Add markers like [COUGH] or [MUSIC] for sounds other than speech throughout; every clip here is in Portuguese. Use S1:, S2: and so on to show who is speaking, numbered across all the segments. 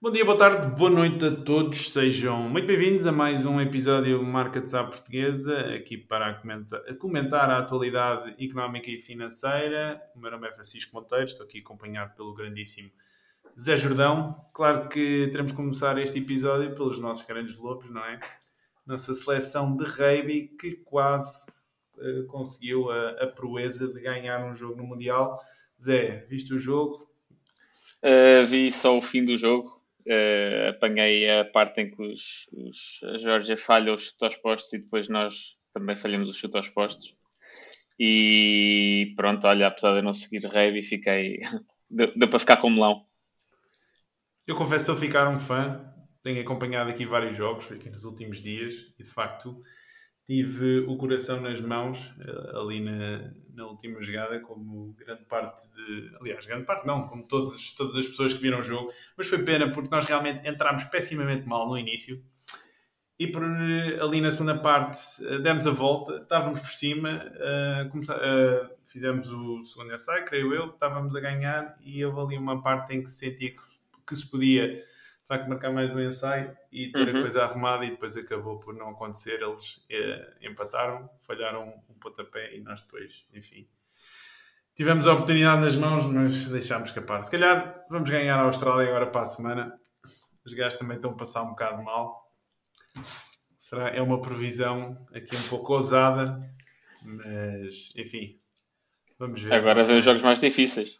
S1: Bom dia, boa tarde, boa noite a todos. Sejam muito bem-vindos a mais um episódio Marca de Sá Portuguesa, aqui para comentar, a atualidade económica e financeira. O meu nome é Francisco Monteiro, estou aqui acompanhado pelo grandíssimo Zé Jordão, claro que teremos que começar este episódio pelos nossos grandes lobos, não é? Nossa seleção de rugby que quase uh, conseguiu a, a, proeza de ganhar um jogo no Mundial. Zé, viste o jogo?
S2: Uh, vi só o fim do jogo. Uh, apanhei a parte em que os, os, a Georgia falha os chutes aos postos e depois nós também falhamos os chutes aos postos. E pronto, olha, apesar de eu não seguir rugby, fiquei. [LAUGHS] deu, deu para ficar com melão.
S1: Eu confesso que estou a ficar um fã. Tenho acompanhado aqui vários jogos aqui nos últimos dias e de facto tive o coração nas mãos eh, ali na, na última jogada, como grande parte de. Aliás, grande parte não, como todos, todas as pessoas que viram o jogo, mas foi pena porque nós realmente entramos pessimamente mal no início e por, ali na segunda parte eh, demos a volta, estávamos por cima, uh, uh, fizemos o segundo ensaio, creio eu, estávamos a ganhar e houve ali uma parte em que se sentia que que se podia de facto marcar mais um ensaio e ter uhum. a coisa arrumada e depois acabou por não acontecer. Eles eh, empataram, falharam pontapé e nós depois, enfim. Tivemos a oportunidade nas mãos, mas deixámos escapar. Se calhar vamos ganhar a Austrália agora para a semana. Os gajos também estão a passar um bocado mal. Será? É uma previsão aqui um pouco ousada, mas enfim,
S2: vamos ver. Agora vem os jogos mais difíceis.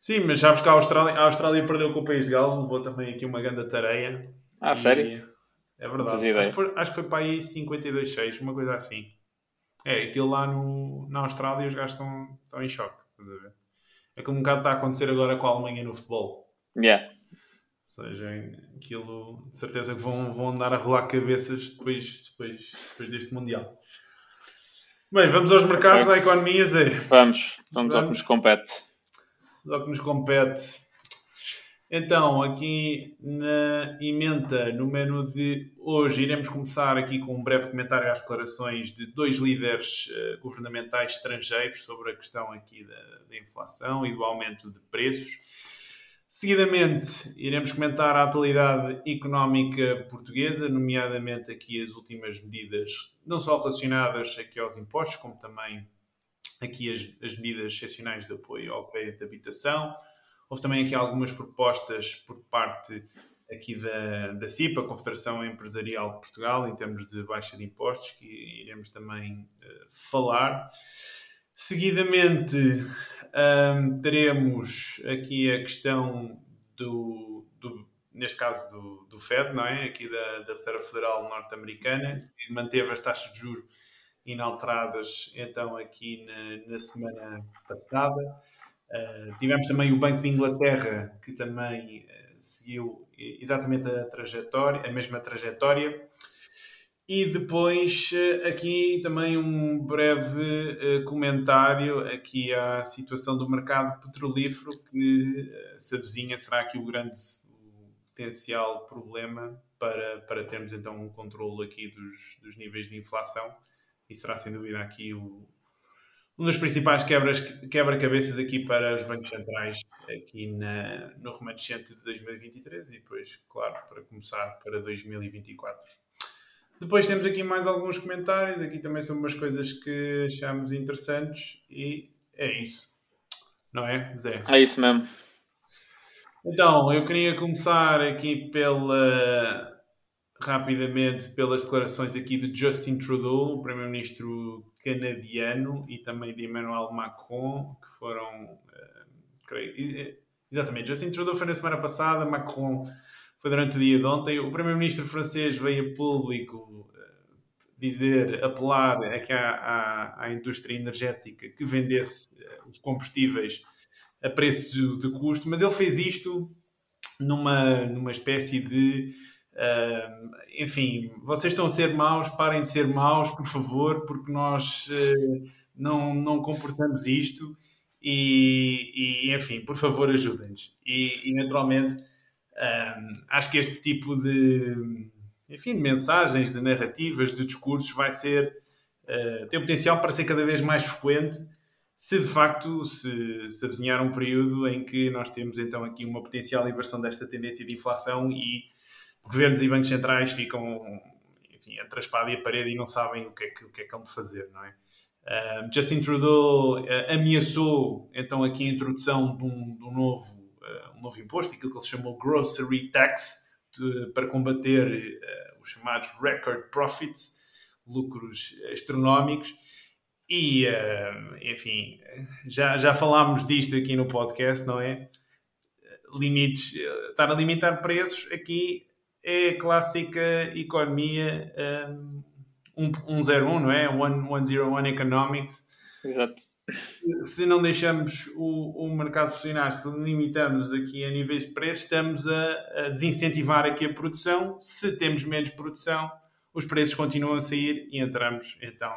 S1: Sim, mas sabes que a Austrália, a Austrália perdeu com o País de Gales, levou também aqui uma grande tareia.
S2: Ah, sério?
S1: É verdade. Acho que, foi, acho que foi para aí 52-6, uma coisa assim. É, aquilo lá no, na Austrália os gajos estão, estão em choque. Estás a ver? É como um bocado está a acontecer agora com a Alemanha no futebol.
S2: Yeah.
S1: Ou seja, aquilo de certeza que vão, vão andar a rolar cabeças depois, depois, depois deste Mundial. Bem, vamos aos mercados, à economia, Zé.
S2: Vamos, vamos, vamos. ao que nos compete
S1: do que nos compete. Então, aqui na emenda, no menu de hoje, iremos começar aqui com um breve comentário às declarações de dois líderes uh, governamentais estrangeiros sobre a questão aqui da, da, inflação e do aumento de preços. Seguidamente, iremos comentar a atualidade económica portuguesa, nomeadamente aqui as últimas medidas, não só relacionadas aqui aos impostos, como também aqui as, as medidas excepcionais de apoio ao crédito de habitação. Houve também aqui algumas propostas por parte aqui da, da CIPA, Confederação Empresarial de Portugal, em termos de baixa de impostos, que iremos também uh, falar. Seguidamente, um, teremos aqui a questão do, do neste caso do, do, FED, não é? Aqui da, da Reserva Federal Norte-Americana, que manteve as taxas de juros inalteradas então aqui na, na semana passada. Uh, tivemos também o Banco de Inglaterra, que também uh, seguiu exatamente a trajetória, a mesma trajetória. E depois uh, aqui também um breve comentário aqui à situação do mercado petrolífero, que se avizinha será aqui o grande potencial problema para, para termos então um controle aqui dos, dos níveis de inflação e será sem dúvida aqui o, um dos principais quebra-cabeças aqui para os bancos centrais aqui na, no remanescente de 2023 e depois, claro, para começar para 2024. Depois temos aqui mais alguns comentários, aqui também são umas coisas que achamos interessantes e é isso. Não é, Zé?
S2: É isso mesmo.
S1: Então, eu queria começar aqui pela rapidamente pelas declarações aqui de Justin Trudeau, o primeiro-ministro canadiano, e também de Emmanuel Macron, que foram, uh, creio, exatamente, Justin Trudeau foi na semana passada, Macron foi durante o dia de ontem. O primeiro-ministro francês veio a público uh, dizer, apelar aqui à, à, indústria energética que vendesse os combustíveis a preço de custo, mas ele fez isto numa, numa espécie de Uh, enfim, vocês estão a ser maus, parem de ser maus, por favor, porque nós uh, não, não comportamos isto e, e enfim, por favor, ajudem-nos. E, e, naturalmente, acho que este tipo de, enfim, de mensagens, de narrativas, de discursos vai ser, uh, tem potencial para ser cada vez mais frequente se de facto se, se avizinhar um período em que nós temos então aqui uma potencial inversão desta tendência de inflação e governos e bancos centrais ficam enfim, entre a espada e a parede e não sabem o que é que, o que, é que hão de fazer, não é? Uh, Justin Trudeau uh, ameaçou então aqui a introdução de um, de um novo, uh, um novo imposto, aquilo que ele chamou Grocery Tax, de, para combater os chamados record profits, lucros astronómicos. E, enfim, já, já falámos disto aqui no podcast, não é? Limites, estar a limitar preços aqui é a clássica economia um, 101, não é? 101 Economics.
S3: Exato.
S1: Se não deixamos o, o mercado funcionar, se limitamos aqui a níveis de preço, estamos a, a desincentivar aqui a produção. Se temos menos produção, os preços continuam a sair e entramos então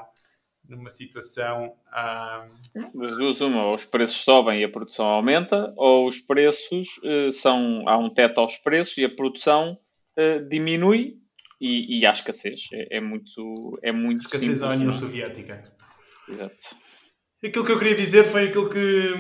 S1: numa situação. Ah,
S3: das duas, uma, ou os preços sobem e a produção aumenta, ou os preços uh, são. há um teto aos preços e a produção uh, diminui e, e há escassez. É, é muito, é muito
S1: escassez simples. à União não? Soviética.
S3: Exato.
S1: Aquilo que eu queria dizer foi aquilo que,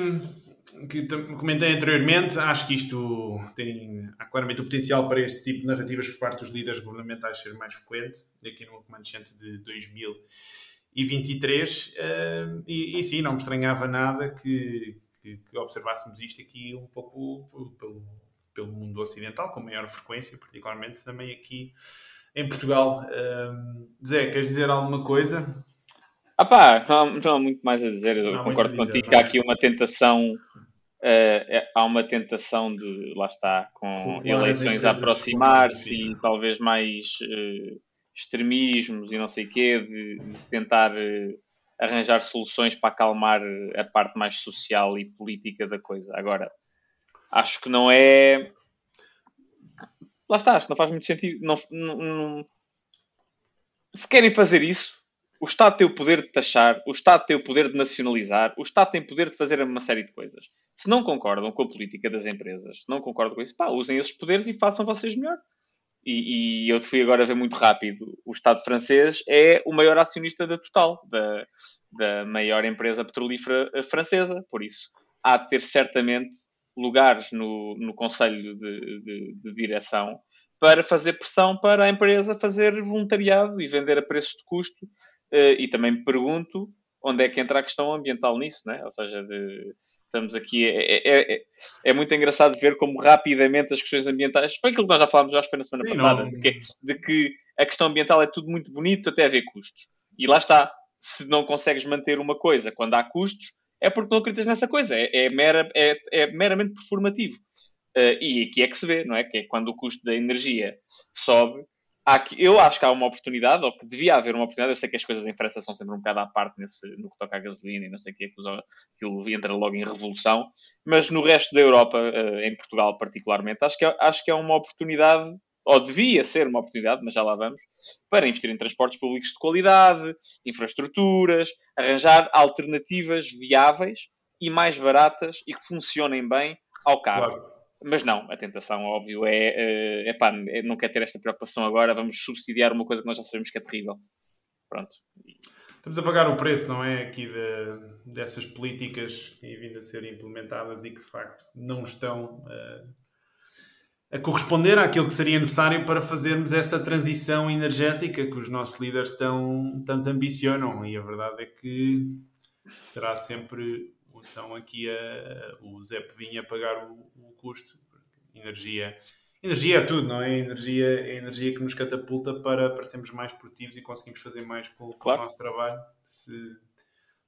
S1: que comentei anteriormente. Acho que isto tem há claramente o potencial para este tipo de narrativas por parte dos líderes governamentais ser mais frequente, aqui no remanescente de 2023. Uh, e, e sim, não me estranhava nada que, que, que observássemos isto aqui um pouco pelo, pelo mundo ocidental, com maior frequência, particularmente também aqui em Portugal. Um, Zé, queres dizer alguma coisa?
S3: Ah pá, não, não há muito mais a dizer. Eu não concordo dizer, contigo que há aqui uma tentação. Uh, há uma tentação de, lá está, com eleições a aproximar-se e talvez mais uh, extremismos e não sei o quê, de, de tentar uh, arranjar soluções para acalmar a parte mais social e política da coisa. Agora, acho que não é lá está, acho que não faz muito sentido. Não, não, não... Se querem fazer isso, o Estado tem o poder de taxar, o Estado tem o poder de nacionalizar, o Estado tem o poder de fazer uma série de coisas. Se não concordam com a política das empresas, se não concordam com isso, pá, usem esses poderes e façam vocês melhor. E, e, eu fui agora ver muito rápido. O Estado francês é o maior acionista da Total, da, da maior empresa petrolífera francesa. Por isso, há de ter certamente lugares no, no Conselho de, de, de Direção para fazer pressão para a empresa fazer voluntariado e vender a preços de custo. Uh, e também me pergunto onde é que entra a questão ambiental nisso, né? ou seja, de, estamos aqui. É, é, é, é, muito engraçado ver como rapidamente as questões ambientais. Foi aquilo que nós já falámos, acho que foi na semana Sim, passada, de que, de que, a questão ambiental é tudo muito bonito até haver custos. E lá está. Se não consegues manter uma coisa quando há custos, é porque não acreditas nessa coisa. É, é, mera, é, é meramente performativo. Uh, e aqui é que se vê, não é? Que é quando o custo da energia sobe. Eu acho que há uma oportunidade, ou que devia haver uma oportunidade. Eu sei que as coisas em França são sempre um bocado à parte nesse, no que toca à gasolina e não sei o que, aquilo entra logo em revolução. Mas no resto da Europa, uh, em Portugal particularmente, acho que, é, acho que é uma oportunidade ou devia ser uma oportunidade, mas já lá vamos, para investir em transportes públicos de qualidade, infraestruturas, arranjar alternativas viáveis e mais baratas e que funcionem bem ao carro. Claro. Mas não, a tentação, óbvio, é, é, pá, é, não quer ter esta preocupação agora, vamos subsidiar uma coisa que nós já sabemos que é terrível. Pronto.
S1: Estamos a pagar o preço, não é? Aqui de, dessas políticas que têm vindo a ser implementadas e que de facto não estão uh, a corresponder àquilo que seria necessário para fazermos essa transição energética que os nossos líderes tão, tanto ambicionam. E a verdade é que será sempre então aqui a, o Zé Pevinha a pagar o, o, custo. Energia, energia é tudo, não é? Energia é a energia que nos catapulta para, para sermos mais produtivos e conseguimos fazer mais com, com claro. o nosso trabalho. Se,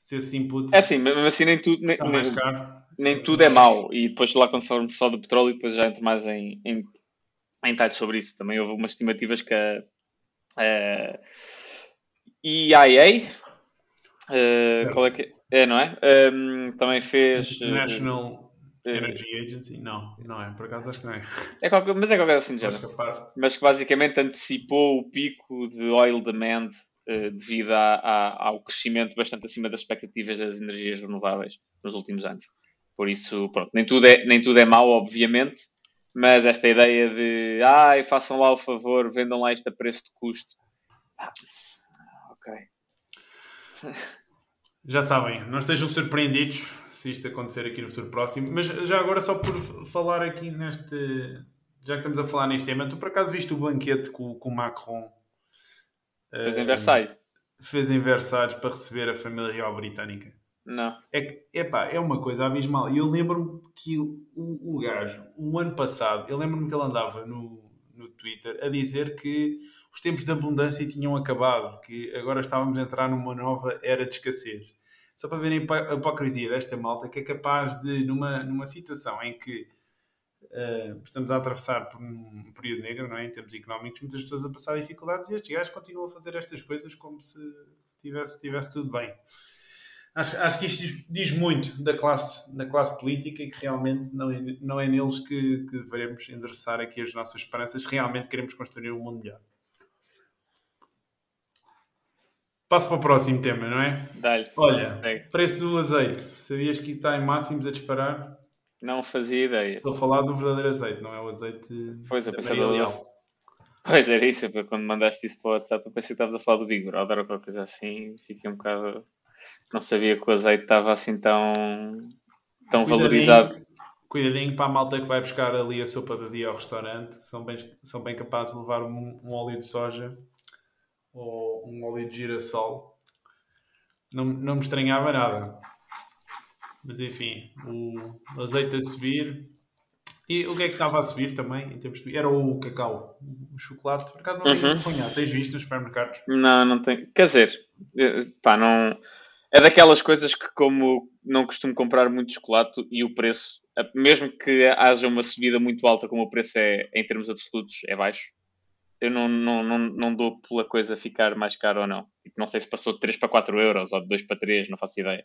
S1: se esse input.
S3: É assim, mas assim nem tudo. Nem, mais caro nem tudo é mau. E depois lá quando formos falar do petróleo, depois já entro mais em, em, em detalhes sobre isso. Também houve umas estimativas que a, a EIA, uh, qual é que é, não é? Um, também fez.
S1: International Energy Agency? Não, não é. Por acaso acho que não é.
S3: é qualquer, mas é qualquer assim de género.
S1: capaz.
S3: Mas que basicamente antecipou o pico de oil demand eh, devido a- a- ao crescimento bastante acima das expectativas das energias renováveis nos últimos anos. Por isso, pronto, nem tudo é, nem tudo é mau, obviamente, mas esta ideia de ai, façam lá o favor, vendam lá isto a preço de custo. Ah, ok. [LAUGHS]
S1: Já sabem, não estejam surpreendidos se isto acontecer aqui no futuro próximo. Mas já agora, só por falar aqui neste. Já que estamos a falar neste tema, tu por acaso viste o banquete que o, que o Macron
S3: Fez em Versailles?
S1: fez em Versalhes para receber a família real britânica?
S3: Não.
S1: É que, epá, é uma coisa abismal. E eu lembro-me que o, o, o gajo, um ano passado, eu lembro-me que ele andava no, no Twitter a dizer que os tempos de abundância tinham acabado, que agora estávamos a entrar numa nova era de escassez. Só para verem a hipocrisia desta malta que é capaz de, numa, numa situação em que eh, estamos a atravessar por um período negro, não é? em termos económicos, muitas pessoas a passar dificuldades e estes gajos continuam a fazer estas coisas como se tivesse, tivesse tudo bem. Acho, acho que isto diz, diz muito da classe, da classe política e que realmente não é, não é neles que, que devemos endereçar aqui as nossas esperanças se realmente queremos construir um mundo melhor. Passo para o próximo tema, não é?
S3: Dá-lhe.
S1: Olha, preço do azeite. Sabias que está em máximos a disparar?
S3: Não fazia ideia.
S1: Estou a falar do verdadeiro azeite, não é o azeite
S3: Pois, pensei
S1: meia
S3: do-. Pois era isso, quando mandaste isso para o WhatsApp, eu pensei que estavas a falar do Big Brother ou qualquer coisa assim. Fiquei um bocado. Não sabia que o azeite estava assim tão. tão
S1: Cuidadinho.
S3: valorizado.
S1: Cuidadinho para a malta que vai buscar ali a sopa do dia ao restaurante. São bem, são bem capazes de levar um, um óleo de soja ou um óleo de girassol. Não, não me estranhava nada. Mas enfim, o azeite a subir. E o que é que estava a subir também? Em termos de... Era o cacau, o chocolate. Por acaso não tenho
S3: Uhum.
S1: acompanhado. Tens visto nos supermercados?
S3: Não, não tem. Quer dizer, eh, pá, não. É daquelas coisas que, como não costumo comprar muito chocolate e o preço, mesmo que haja uma subida muito alta, como o preço é, em termos absolutos, é baixo, eu não, não, não, não dou pela coisa ficar mais cara ou não. Tipo, não sei se passou de 3 para 4 euros ou de 2 para 3, não faço ideia.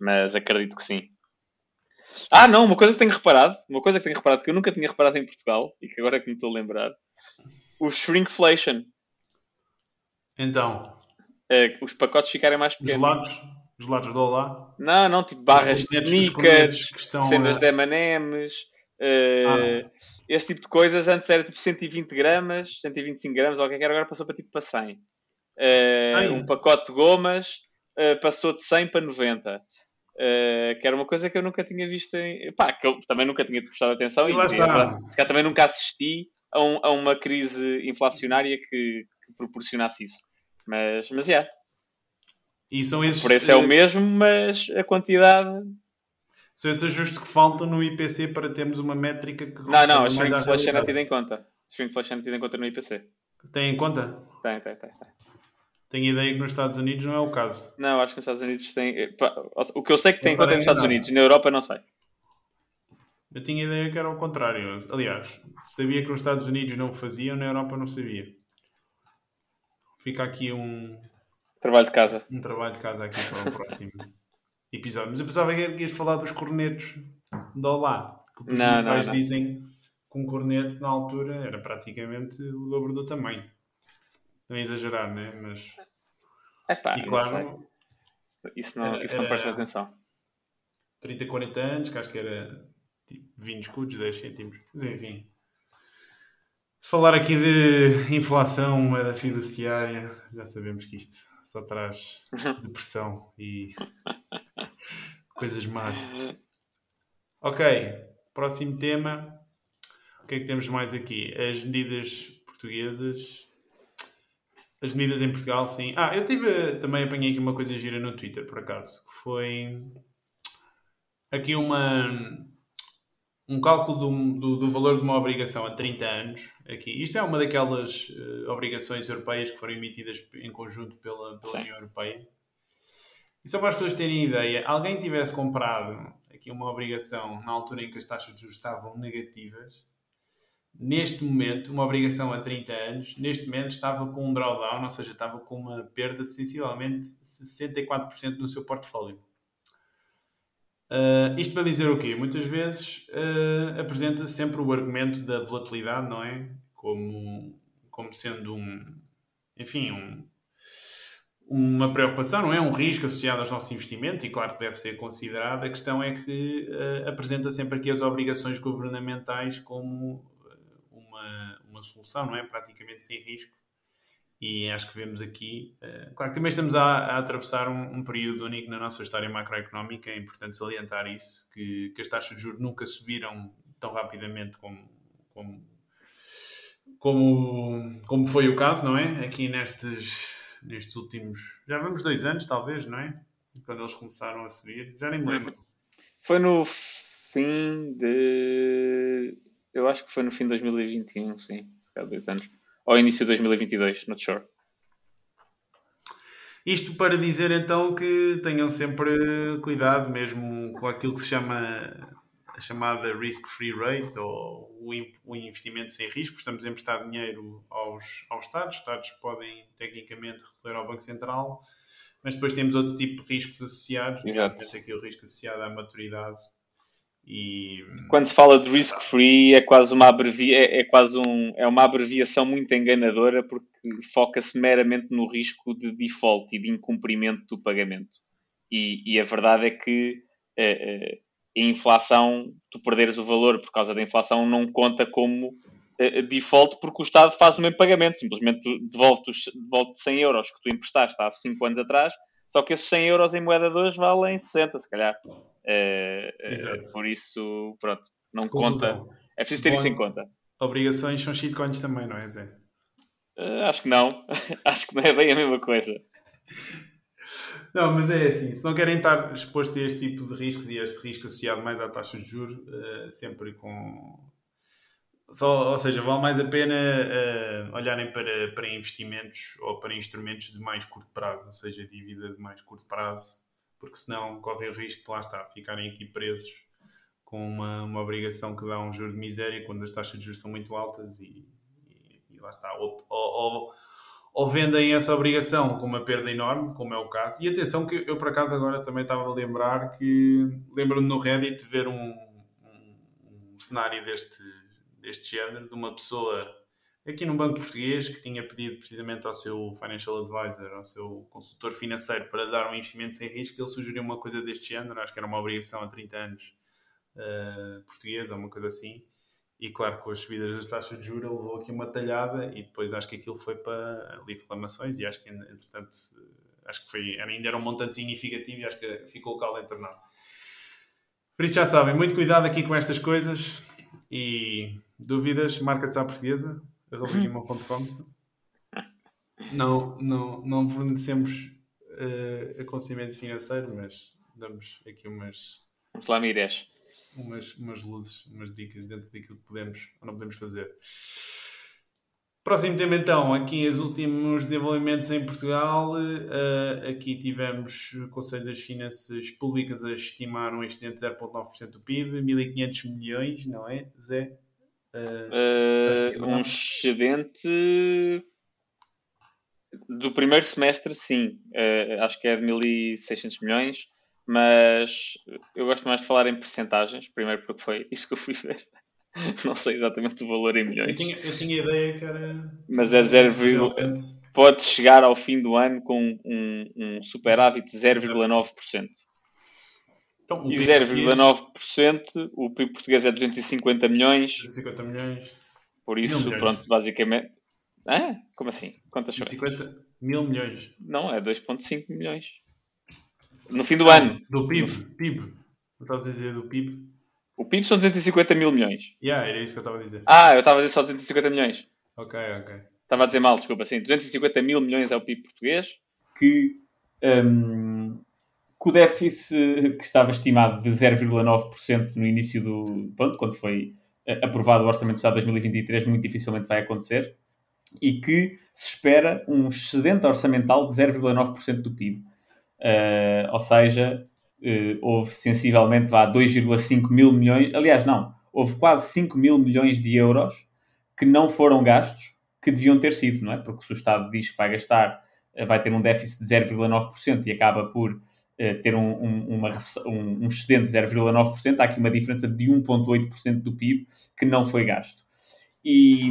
S3: Mas acredito que sim. Ah, não, uma coisa que tenho reparado, uma coisa que tenho reparado que eu nunca tinha reparado em Portugal e que agora é que me estou a lembrar, o shrinkflation.
S1: Então,
S3: Eh, os pacotes ficarem mais
S1: os
S3: pequenos.
S1: gelados, os gelados do Olá.
S3: Não, não, tipo barras de sneakers,
S1: estão
S3: cenas de M&M's, eh, esse tipo de coisas. Antes era tipo 120 gramas, 125 gramas, ou o que é que era, agora passou para tipo para 100. Eh,
S1: 100?
S3: Um pacote de gomas eh, passou de 100 para 90. Eh, que era uma coisa que eu nunca tinha visto em... Pá, que eu também nunca tinha prestado atenção
S1: E
S3: e,
S1: lá
S3: também nunca assisti a, um- a uma crise inflacionária que, que proporcionasse isso. Mas, mas, yeah,
S1: E são esses,
S3: o preço é o
S1: eh,
S3: mesmo, mas a quantidade
S1: São esses ajustes que faltam no IPC para termos uma métrica que
S3: Não, não, a shrinkflation é tida em conta. Shrinkflation é tida em conta no IPC.
S1: Tem em conta?
S3: Tem, tem, tem. tem.
S1: Tenho ideia que nos Estados Unidos não é o caso.
S3: Não, acho que nos Estados Unidos tem. eh, O que eu sei que tem conta é nos Estados. Unidos, na Europa não sei.
S1: Eu tinha ideia que era o contrário. Aliás, sabia que nos Estados Unidos não faziam, na Europa não sabia. Fica aqui um,
S3: Trabalho de casa.
S1: um trabalho de casa aqui para o próximo [LAUGHS] episódio. Mas eu pensava que ias falar dos cornetos de Olá. Que os
S3: Não,
S1: meus
S3: não,
S1: pais
S3: não.
S1: dizem que um corneto na altura era praticamente o dobro do tamanho. É exagerar, né? Mas,
S3: É pá,
S1: e claro,
S3: sei. Isso não,
S1: Era-
S3: isso não presta atenção.
S1: 30, 40 anos, que acho que era tipo 20 escudos, 10 cêntimos. Mas enfim. Falar aqui de inflação, moeda fiduciária, já sabemos que isto só traz [LAUGHS] depressão e [LAUGHS] coisas más. [LAUGHS] Ok, próximo tema. O que é que temos mais aqui? As medidas portuguesas. As medidas em Portugal, sim. Ah, eu tive, também apanhei aqui uma coisa gira no Twitter, por acaso, que foi aqui uma, um cálculo do, do, do valor de uma obrigação a 30 anos. Aqui. Isto é uma daquelas eh, obrigações europeias que foram emitidas em conjunto pela, pela. União Europeia. E só para as pessoas terem ideia, alguém tivesse comprado aqui uma obrigação na altura em que as taxas de juros estavam negativas, neste momento, uma obrigação a 30 anos, neste momento estava com um drawdown, ou seja, estava com uma perda de sensivelmente 64% no seu portfólio. Uh, isto para dizer o quê? Muitas vezes uh, apresenta sempre o argumento da volatilidade, não é? Como, como sendo um, enfim, um, uma preocupação, não é? Um risco associado aos nossos investimentos e claro que deve ser considerado. A questão é que uh, apresenta sempre aqui as obrigações governamentais como uma, solução, não é? Praticamente sem risco e acho que vemos aqui, uh, claro que também estamos a, a atravessar um, um, período único na nossa história macroeconómica, é importante salientar isso, que, que as taxas de juros nunca subiram tão rapidamente como, como, como, como foi o caso, não é? Aqui nestes, nestes últimos, já vamos dois anos talvez, não é? Quando eles começaram a subir, já nem me lembro.
S3: Foi no fim de. Eu acho que foi no fim de 2021, sim, se calhar dois anos ao início de 2022, not sure.
S1: Isto para dizer então que tenham sempre cuidado mesmo com aquilo que se chama a chamada risk-free rate ou o investimento sem risco. Estamos a emprestar dinheiro aos, aos Estados. Os Estados podem tecnicamente recorrer ao Banco Central, mas depois temos outro tipo de riscos associados.
S3: Exato.
S1: Aqui o risco associado à maturidade e...
S3: Quando se fala de risk free é quase uma abrevia, é, é, quase um, é uma abreviação muito enganadora porque foca-se meramente no risco de default e de incumprimento do pagamento. E, e a verdade é que a, eh, eh, a, inflação, tu perderes o valor por causa da inflação, não conta como eh, default porque o Estado faz o mesmo pagamento, simplesmente devolve-te devolve 100 euros que tu emprestaste há 5 anos atrás, só que esses 100 euros em moeda de hoje valem 60, se calhar. Uh, por isso, pronto, não Conclusão. conta. É preciso ter Bom, isso em conta.
S1: Obrigações são shitcoins também, não é, Zé?
S3: Uh, acho que não. [LAUGHS] acho que não é bem a mesma coisa.
S1: Não, mas é assim, se não querem estar expostos a este tipo de riscos e a este risco associado mais à taxa de juros, uh, sempre com. Só, ou seja, vale mais a pena uh, olharem para, para investimentos ou para instrumentos de mais curto prazo, ou seja, dívida de mais curto prazo, porque senão correm o risco de lá está, ficarem aqui presos com uma, uma obrigação que dá um juro de miséria quando as taxas de juros são muito altas e, e, e lá está. Ou, ou, ou, vendem essa obrigação com uma perda enorme, como é o caso. E atenção que eu por acaso agora também estava a lembrar que lembro-me no Reddit ver um, um, um cenário deste, deste género, de uma pessoa aqui num banco português que tinha pedido precisamente ao seu financial advisor, ao seu consultor financeiro, para dar um investimento sem risco, ele sugeriu uma coisa deste género, acho que era uma obrigação a 30 anos uh, portuguesa, uma coisa assim. E claro, com as subidas das taxas de juros, ele levou aqui uma talhada e depois acho que aquilo foi para ali reclamações e acho que, entretanto, eh, acho que foi, ainda era um montante significativo e acho que ficou o caldo internado. Por isso já sabem, muito cuidado aqui com estas coisas e dúvidas, marca-te à portuguesa, arroba.com. Não, não, não fornecemos uh, aconselhamento financeiro, mas damos aqui umas.
S3: Vamos lá.
S1: Umas, umas luzes, umas dicas dentro daquilo que podemos ou não podemos fazer. Próximo tema então, aqui os últimos desenvolvimentos em Portugal. Uh, aqui tivemos o Conselho das Finanças Públicas a estimar um excedente de 0,9% do PIB, 1.500 milhões, não é, Zé?
S3: Uh, um excedente do primeiro semestre, sim. Uh, acho que é de 1.600 milhões, mas eu gosto mais de falar em percentagens, primeiro porque foi [LAUGHS] isso que eu fui ver. Não sei exatamente o valor em milhões. Eu
S1: tinha, eu tinha ideia que era.
S3: Mas é 0, pode chegar ao fim do ano com um, um superávit de 0,9%. Então, e 0,9%, o PIB português é 250 milhões.
S1: 250 milhões.
S3: Por isso, milhões. pronto, basicamente. Hã? Como assim? Quantas são?
S1: 50 mil milhões.
S3: Não, é 2,5 milhões. No fim do ano.
S1: Do PIB. No... PIB. Eu estava a dizer do PIB.
S3: O PIB são 250 mil milhões.
S1: Yeah, era isso que eu estava a dizer.
S3: Ah, eu estava a dizer só 250 milhões.
S1: Ok, ok.
S3: Estava a dizer mal, desculpa. Sim, 250 mil milhões é o PIB português. Que um, que o déficit que estava estimado de 0,9% no início do. Pronto, quando foi eh, aprovado o Orçamento do Estado de 2023, muito dificilmente vai acontecer, e que se espera um excedente orçamental de 0,9% do PIB. Uh, eh, ou seja, uh, houve sensivelmente vá 2,5 mil milhões, aliás, não, houve quase 5 mil milhões de euros que não foram gastos, que deviam ter sido, não é? Porque se o Estado diz que vai gastar, vai ter um déficit de 0,9% e acaba por ter um, um, uma, um, excedente de 0,9%, há aqui uma diferença de 1,8% do PIB que não foi gasto. E,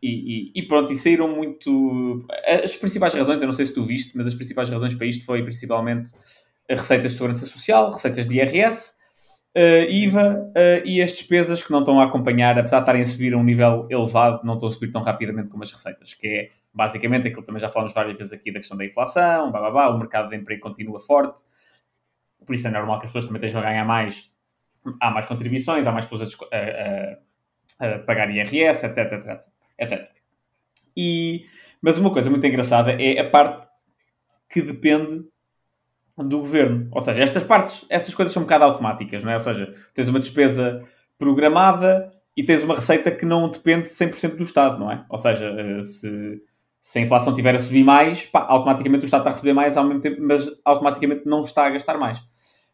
S3: e, e, pronto, e saíram muito. As principais razões, eu não sei se tu viste, mas as principais razões para isto foi principalmente receitas de segurança social, receitas de IRS, uh, IVA uh, e as despesas que não estão a acompanhar, apesar de estarem a subir a um nível elevado, não estão a subir tão rapidamente como as receitas, que é basicamente aquilo também já falamos várias vezes aqui da questão da inflação, blá, blá, blá, o mercado de emprego continua forte, por isso é normal que as pessoas também estejam a ganhar mais, há mais contribuições, há mais pessoas a, a, a pagar IRS, etc, etc, etc. E, mas uma coisa muito engraçada é a parte que depende do governo. Ou seja, estas partes, estas coisas são um bocado automáticas, não é? Ou seja, tens uma despesa programada e tens uma receita que não depende 100% do Estado, não é? Ou seja, eh, se, se a inflação estiver a subir mais, pá, automaticamente o Estado está a receber mais ao mesmo tempo, mas automaticamente não está a gastar mais.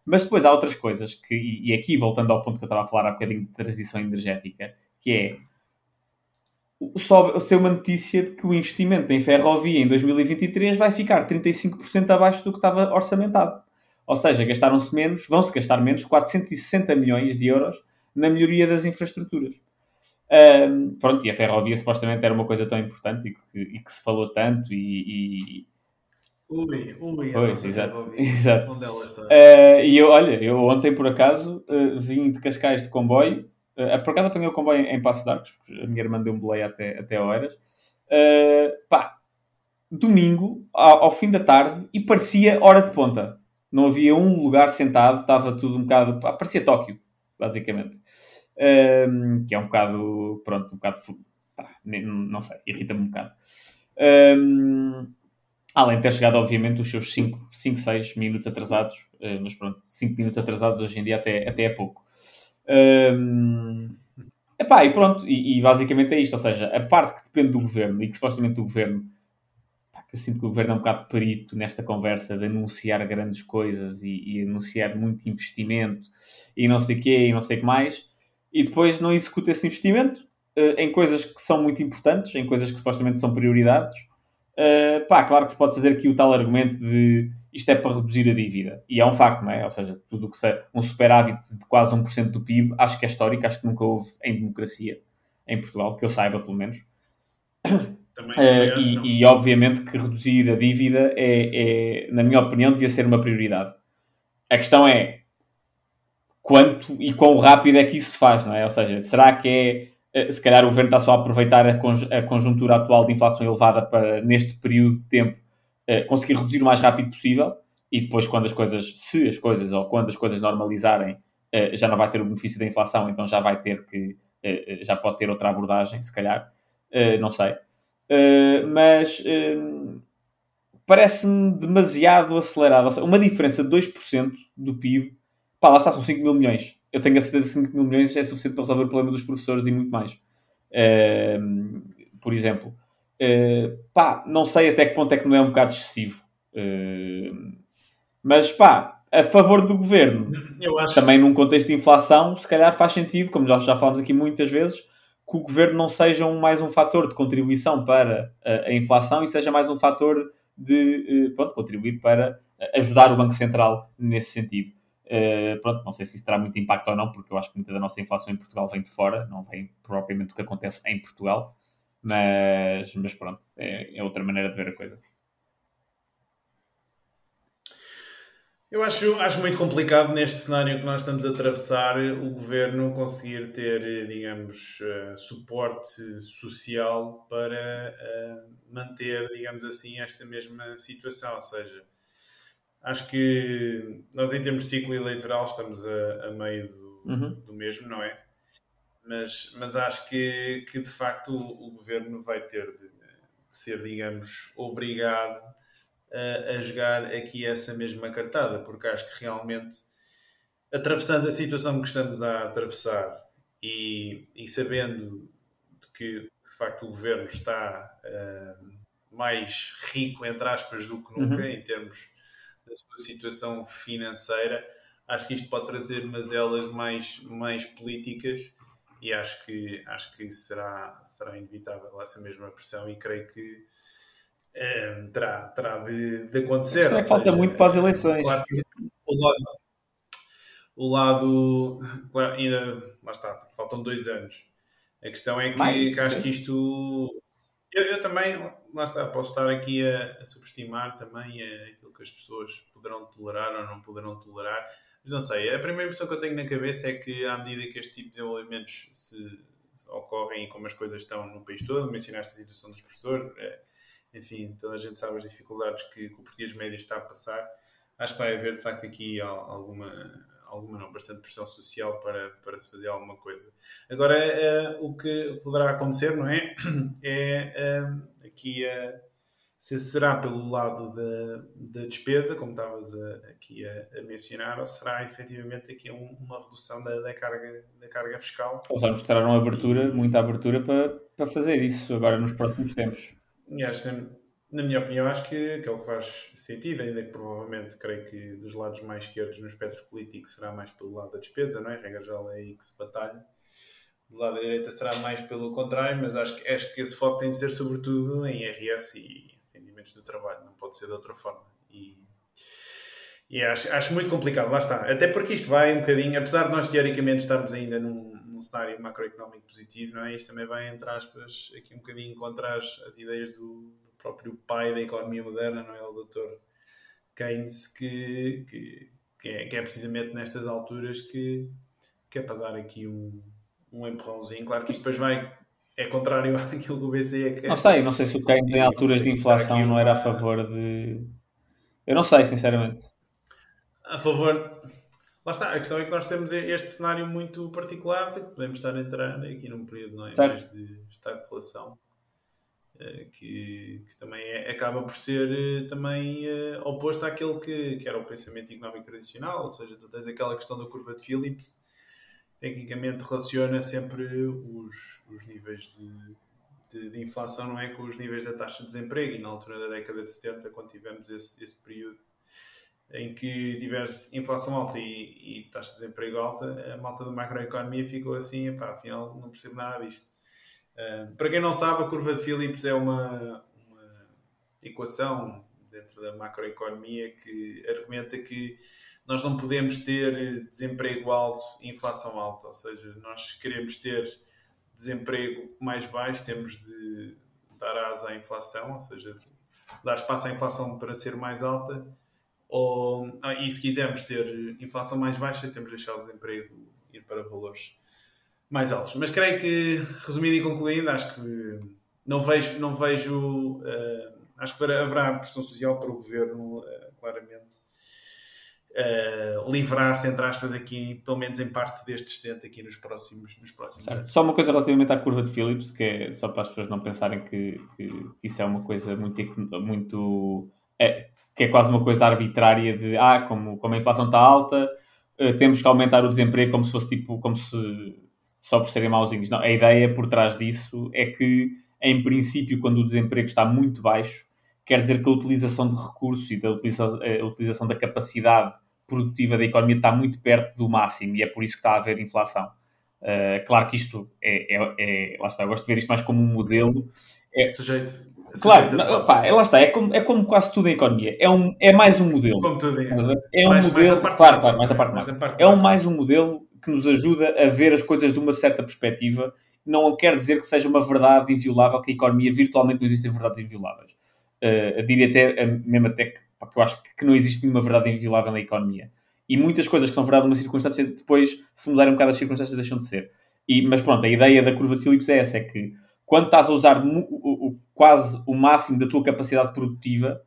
S3: Mas depois há outras coisas que, e aqui voltando ao ponto que eu estava a falar há bocadinho de transição energética, que é sobe, ser uma notícia de que o investimento em ferrovia em 2023 vai ficar 35% abaixo do que estava orçamentado. Ou seja, gastaram-se menos, vão-se gastar menos 460 milhões de euros na melhoria das infraestruturas. Um, pronto, e a ferrovia supostamente era uma coisa tão importante e que, e que se falou tanto e... e...
S1: Ui, ui,
S3: pois, exato, exato. Onde ela está? Uh, e eu, olha, eu ontem por acaso uh, vim de Cascais de comboio Uh, por acaso apanhei o comboio em, em Passo de Arcos, porque a minha irmã deu um boleia até, até horas. Uh, pá, domingo, ao, ao, fim da tarde, e parecia hora de ponta. Não havia um lugar sentado, estava tudo um bocado. Pá, parecia Tóquio, basicamente. Uh, que é um bocado. Pronto, um bocado. Pá, não sei, irrita-me um bocado. além de ter chegado, obviamente, os seus 5, 6 minutos atrasados, uh, mas pronto, 5 minutos atrasados hoje em dia até, até é pouco. Um, epá, e pronto, e, e, basicamente é isto, ou seja, a parte que depende do governo e que supostamente o governo, eu sinto que o governo é um bocado perito nesta conversa de anunciar grandes coisas e, e anunciar muito investimento e não sei o quê e não sei o que mais, e depois não executa esse investimento uh, em coisas que são muito importantes, em coisas que supostamente são prioridades. Uh, pá, claro que se pode fazer aqui o tal argumento de isto é para reduzir a dívida. E é um facto, não é? Ou seja, tudo o que seja um superávit de quase 1% do PIB, acho que é histórico, acho que nunca houve em democracia em Portugal, que eu saiba pelo menos. Uh, e, e, obviamente que reduzir a dívida é, é, na minha opinião, devia ser uma prioridade. A questão é quanto e quão rápido é que isso se faz, não é? Ou seja, será que é eh, se calhar o governo está só a aproveitar a conjuntura atual de inflação elevada para, neste período de tempo, eh, conseguir reduzir o mais rápido possível e depois quando as coisas, se as coisas ou quando as coisas normalizarem, uh, já não vai ter o benefício da inflação, então já vai ter que, já pode ter outra abordagem, se calhar, não sei. mas parece-me demasiado acelerado. Uma diferença de 2% do PIB, pá, lá está, são 5 mil milhões. Eu tenho a certeza que 5 mil milhões é suficiente para resolver o problema dos professores e muito mais. por exemplo, Uh, pá, não sei até que ponto é que não é um bocado excessivo. Uh, mas pá, a favor do governo, também num contexto de inflação, se calhar faz sentido, como já, já falamos aqui muitas vezes, que o governo não seja um, mais um fator de contribuição para a, a inflação e seja mais um fator de uh, pronto, contribuir para ajudar o Banco Central nesse sentido. Uh, pronto, não sei se isso terá muito impacto ou não, porque eu acho que muita da nossa inflação em Portugal vem de fora, não vem propriamente do que acontece em Portugal. Mas, mas pronto, é, é outra maneira de ver a coisa.
S1: Eu acho, acho muito complicado neste cenário que nós estamos a atravessar o governo conseguir ter, digamos, uh, suporte social para uh, manter, digamos assim, esta mesma situação. Ou seja, acho que nós, em termos de ciclo eleitoral, estamos a, a meio do, uhum. do mesmo, não é? mas, mas acho que, que de facto o, o governo vai ter de, de, ser, digamos, obrigado a, a, jogar aqui essa mesma cartada, porque acho que realmente, atravessando a situação que estamos a atravessar e, e sabendo que de facto o governo está uh, mais rico, entre aspas, do que nunca, uhum. em termos da sua situação financeira, acho que isto pode trazer umas elas mais, mais políticas e acho que, acho que será, será inevitável essa mesma pressão e creio que Uh, terá, terá de, de acontecer.
S3: Isto é, falta seja, muito para as eleições.
S1: Claro que o lado, o lado claro, ainda lá está, faltam dois anos. A questão é que, que acho que isto eu, eu, também, lá está, posso estar aqui a, a subestimar também aquilo que as pessoas poderão tolerar ou não poderão tolerar. Mas não sei, a primeira impressão que eu tenho na cabeça é que à medida que este tipo de desenvolvimentos se ocorrem e como as coisas estão no país todo, mencionaste a situação dos professores, é, enfim, toda a gente sabe as dificuldades que, que o português médio está a passar. Acho que vai haver de facto aqui alguma alguma não, bastante pressão social para, para se fazer alguma coisa. Agora, uh, o que poderá acontecer, não é? [CLEARS THROAT] É uh, aqui uh, se será pelo lado da, da despesa, como estavas a, aqui a, a, mencionar, ou será efetivamente aqui um, uma redução da, da, carga, da carga fiscal.
S3: Eles já mostraram abertura, muita abertura para, para fazer isso agora nos próximos tempos.
S1: Acho que na minha opinião, acho que, que, é o que faz sentido, ainda que provavelmente creio que dos lados mais esquerdos no espectro político será mais pelo lado da despesa, não é? Regra geral é aí que se batalha. Do lado da direita será mais pelo contrário, mas acho que, acho que esse foco tem de ser sobretudo em RS e rendimentos do trabalho, não pode ser de outra forma. E, e acho, acho muito complicado, lá está. Até porque isto vai um bocadinho, apesar de nós teoricamente estarmos ainda num, num cenário macroeconómico positivo, não é? Isto também vai, entre aspas, aqui um bocadinho contra as, as ideias do próprio pai da economia moderna, não é? O doutor Keynes, que, que, que, é, que é precisamente nestas alturas que, que é para dar aqui um, um empurrãozinho. Claro que isto depois vai. É contrário [LAUGHS] àquilo que o BCE quer.
S3: Não sei, não sei se o Keynes em alturas de inflação não era a favor de. Eu não sei, sinceramente.
S1: A favor. Lá está, a questão é que nós temos este cenário muito particular de que podemos estar a entrar aqui num período não é? mais de estagflação. Eh, que, que, também é, acaba por ser eh, também uh, oposto àquele que, que, era o pensamento económico tradicional, ou seja, tu tens aquela questão da curva de Phillips, tecnicamente relaciona sempre os, os níveis de, de, de, inflação, não é, com os níveis da taxa de desemprego, e na altura da década de 70, quando tivemos esse, esse período em que tivesse inflação alta e, e, taxa de desemprego alta, a malta da macroeconomia ficou assim, pá, afinal não percebo nada disto para quem não sabe, a curva de Phillips é uma, uma equação dentro da macroeconomia que argumenta que nós não podemos ter desemprego alto e inflação alta, ou seja, nós queremos ter desemprego mais baixo, temos de dar asa à inflação, ou seja, dar espaço à inflação para ser mais alta, ou, ah, e se quisermos ter inflação mais baixa, temos de deixar o desemprego ir para valores mais altos. Mas creio que, resumindo e concluindo, acho que não vejo, não vejo uh, acho que haverá pressão social para o governo, uh, claramente, uh, livrar-se, entre aspas, aqui, pelo menos em parte deste excedente aqui nos próximos, nos próximos anos.
S3: Só uma coisa relativamente à curva de Phillips, que é só para as pessoas não pensarem que, que isso é uma coisa muito. muito é, que é quase uma coisa arbitrária de ah, como, como a inflação está alta, temos que aumentar o desemprego como se fosse tipo, como se só por serem mauzinhos. Não, a ideia por trás disso é que, em princípio, quando o desemprego está muito baixo, quer dizer que a utilização de recursos e da utilização, a utilização da capacidade produtiva da economia está muito perto do máximo e é por isso que está a haver inflação. Uh, claro que isto é, é, é, Lá está, eu gosto de ver isto mais como um modelo. É,
S1: sujeito.
S3: Claro, não, pá, é, lá está, é como, é como quase tudo em economia. É, um, é mais um modelo.
S1: Como tudo em
S3: É um mais, modelo. Mais claro, claro, mais da parte mais. É um mais um modelo que nos ajuda a ver as coisas de uma certa perspectiva. Não quer dizer que seja uma verdade inviolável, que a economia virtualmente não existem verdades invioláveis. Uh, diria até, mesmo até que, eu acho que não existe nenhuma verdade inviolável na economia. E muitas coisas que são verdade numa circunstância, depois, se mudarem um bocado as circunstâncias, deixam de ser. E, mas pronto, a ideia da curva de Phillips é essa, é que quando estás a usar o, o, quase o máximo da tua capacidade produtiva,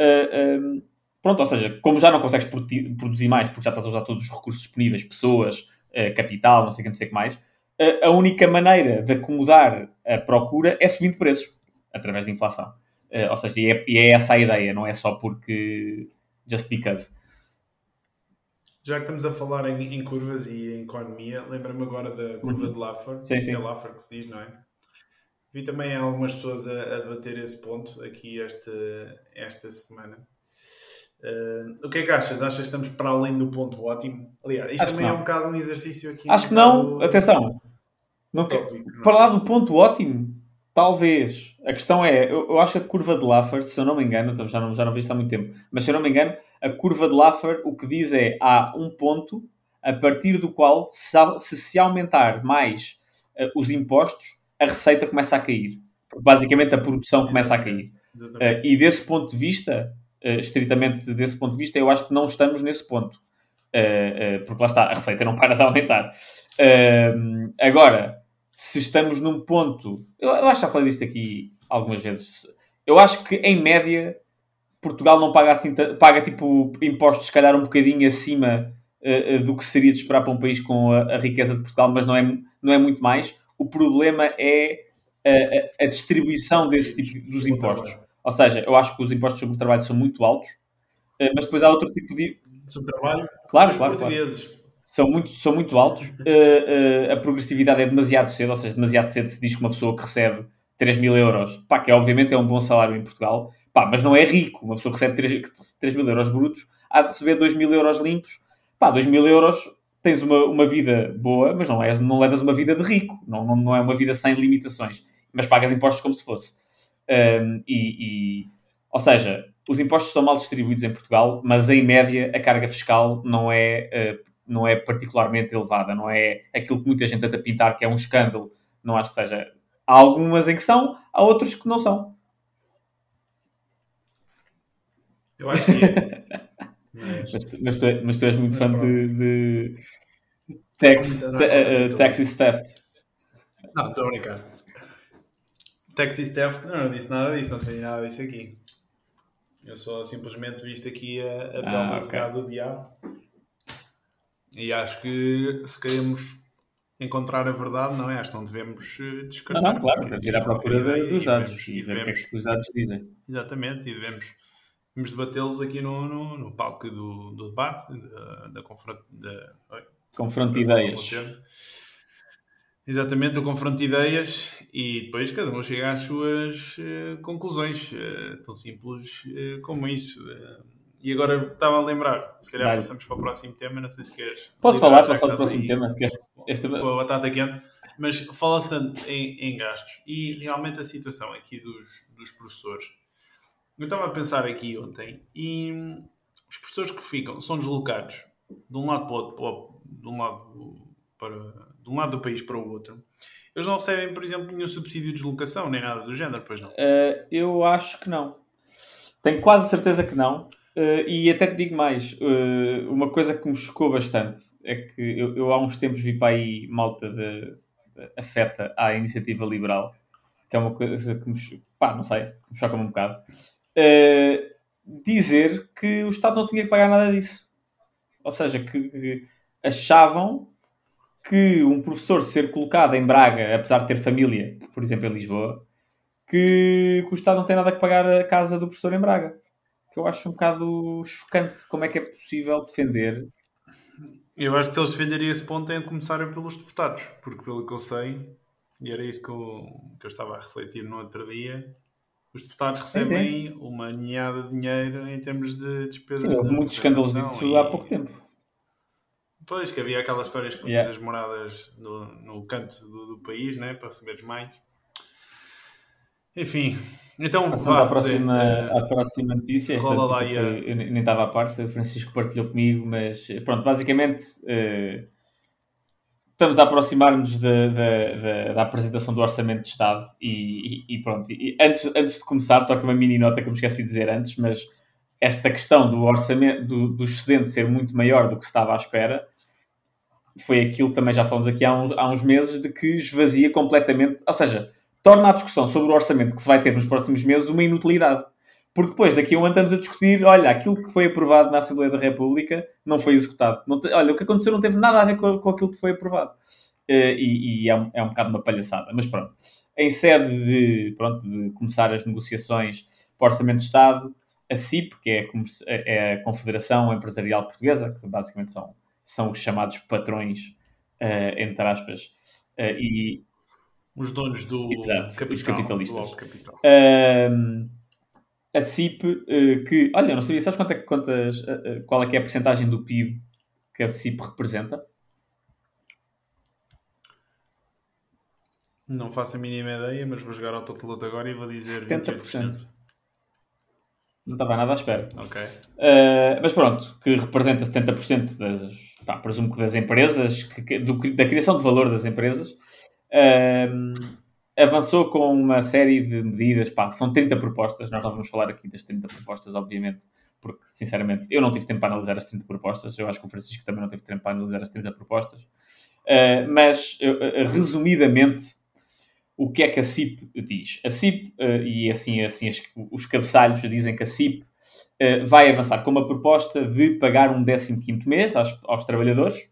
S3: uh, pronto, ou seja, como já não consegues produzir mais, porque já estás a usar todos os recursos disponíveis, pessoas, uh, capital, não sei o que, não sei o que mais, uh, a única maneira de acomodar a procura é subindo preços, através da inflação. Uh, ou seja, e é, e é, essa a ideia, não é só porque just because.
S1: Já que estamos a falar em, em curvas e em economia, lembra-me agora da curva uhum. de Laffer, sim, sim. é Laffer que se diz, não é? Vi também algumas pessoas a, a debater esse ponto aqui esta, esta semana. Uh, o que é que achas? Achas que estamos para além do ponto ótimo? Aliás, isto Acho também é um bocado um exercício aqui.
S3: Acho
S1: um
S3: que não, atenção. Não tópico, não é? Para lá do ponto ótimo, Talvez. A questão é, eu, eu, acho que a curva de Laffer, se eu não me engano, então já não, já não vi isso há muito tempo, mas se eu não me engano, a curva de Laffer o que diz é há um ponto a partir do qual, se se aumentar mais uh, os impostos, a receita começa a cair. Basicamente, a produção começa a cair. Uh, e desse ponto de vista, uh, estritamente desse ponto de vista, eu acho que não estamos nesse ponto. porque lá está, a receita não para de aumentar. agora, se estamos num ponto. Eu, eu acho que já falei disto aqui algumas vezes. Eu acho que, em média, Portugal não paga assim, paga tipo impostos, se calhar um bocadinho acima uh, do que seria de esperar para um país com a, a, riqueza de Portugal, mas não é, não é muito mais. O problema é a, a distribuição desse tipo dos impostos. Ou seja, eu acho que os impostos sobre o trabalho são muito altos, uh, mas depois há outro tipo de.
S1: Sobre o trabalho?
S3: Claro, claro. Portugueses. Claro são muito, são muito altos. Uh, [LAUGHS] uh, a progressividade é demasiado cedo, ou seja, demasiado cedo se diz que uma pessoa que recebe 3 mil euros, pá, que obviamente é um bom salário em Portugal, pá, mas não é rico. Uma pessoa que recebe 3, 3 mil euros brutos há de receber 2 mil euros limpos. Pá, 2 mil euros tens uma, uma vida boa, mas não, é, não levas uma vida de rico. Não, não, não é uma vida sem limitações. Mas pagas impostos como se fosse. Um, e, e, ou seja, os impostos são mal distribuídos em Portugal, mas em média a carga fiscal não é uh, não é particularmente elevada, não é aquilo que muita gente tenta pintar que é um escândalo. Não acho que seja. Há algumas em que são, há outros que não são.
S1: Eu acho que é. [LAUGHS]
S3: mas... mas, tu, mas, tu, mas, tu, és muito fã de, de tax, uh, taxi theft.
S1: Não, estou a brincar. Taxi theft, não, não disse nada disso, não tenho nada disso aqui. Eu só simplesmente visto aqui a, a pele ah, okay. do diabo e acho que se queremos encontrar a verdade, não é? Acho que não devemos eh, descartar.
S3: Não, não claro, devemos ir à procura de, dos dados e, ver o que é que os dados dizem.
S1: Exatamente, e devemos, devemos debatê-los aqui no, no, no, palco do, do debate, da, da, da
S3: confronto de ideias.
S1: Exatamente, do confronto de ideias e depois cada um chega às suas uh, conclusões, uh, tão simples uh, como isso. E agora estava a lembrar, se calhar passamos para o próximo tema, não sei se queres.
S3: Posso falar para falar do próximo tema? Este,
S1: este... Com a batata quente, mas fala-se tanto em, em, gastos e realmente a situação aqui dos, dos professores. Eu estava a pensar aqui ontem e os professores que ficam são deslocados de um lado para o outro, de um lado, para, de um lado do país para o outro. Eles não recebem, por exemplo, nenhum subsídio de deslocação, nem nada do género, pois não?
S3: Uh, eu acho que não. Tenho quase certeza que não. Uh, e até te digo mais, uh, uma coisa que me chocou bastante é que eu, eu há uns tempos vi para aí malta de, de, afeta à iniciativa liberal, que é uma coisa que me, pá, não sei, me choca um bocado, uh, dizer que o Estado não tinha que pagar nada disso. Ou seja, que, que achavam que um professor ser colocado em Braga, apesar de ter família, por exemplo, em Lisboa, que, que o Estado não tem nada que pagar a casa do professor em Braga que eu acho um bocado chocante. Como é que é possível defender?
S1: Eu acho que se eles defenderem esse ponto é de começarem pelos deputados, porque pelo que eu sei, e era isso que eu, que eu estava a refletir no outro dia, os deputados recebem uma ninhada de dinheiro em termos de despesas.
S3: Sim, houve muitos escândalos disso e... há pouco tempo.
S1: Pois, que havia aquela história de yeah. moradas no, no canto do, do país, né, para receberes mais. Enfim, então
S3: Passando vá, à, próxima, uh, à próxima notícia. Esta notícia foi, eu nem estava à parte, foi o Francisco que partilhou comigo, mas pronto, basicamente uh, estamos a aproximar-nos da, apresentação do Orçamento de Estado e, e, e pronto, e antes, antes de começar, só que uma mini nota que eu me esqueci de dizer antes, mas esta questão do orçamento, do, do excedente ser muito maior do que se estava à espera, foi aquilo que também já falamos aqui há uns, há uns meses, de que esvazia completamente, ou seja, torna a discussão sobre o orçamento que se vai ter nos próximos meses uma inutilidade. Porque depois, daqui a um ano, estamos a discutir: olha, aquilo que foi aprovado na Assembleia da República não foi executado. Não te, olha, o que aconteceu não teve nada a ver com, com aquilo que foi aprovado. Uh, e, e é, um, é um bocado uma palhaçada. Mas pronto, em sede de, pronto, de começar as negociações para o Orçamento de Estado, a CIP, que é a, é a Confederação Empresarial Portuguesa, que basicamente são, são os chamados patrões, uh, entre aspas, uh, e,
S1: os donos do
S3: Exato,
S1: capital,
S3: os capitalistas. Capital. Um, a CIP, uh, que, olha, não sabia, sabes quanto é, quantas, uh, qual é que é a porcentagem do PIB que a CIP representa?
S1: Não faço a mínima ideia, mas vou jogar ao autopiloto agora e vou dizer
S3: 70%.
S1: 28%.
S3: Não estava nada à espera.
S1: Ok.
S3: Uh, mas pronto, que representa 70% das, pá, presumo que das empresas, que, do- da criação de valor das empresas, um, avançou com uma série de medidas, pá, são 30 propostas, nós não vamos falar aqui das 30 propostas, obviamente, porque, sinceramente, eu não tive tempo para analisar as 30 propostas, eu acho que o Francisco também não teve tempo para analisar as 30 propostas, Uh, mas, uh, uh, resumidamente, o que é que a CIP diz? A CIP, uh, e assim, assim as- os cabeçalhos dizem que a CIP uh, vai avançar com uma proposta de pagar um 15º mês aos, aos trabalhadores.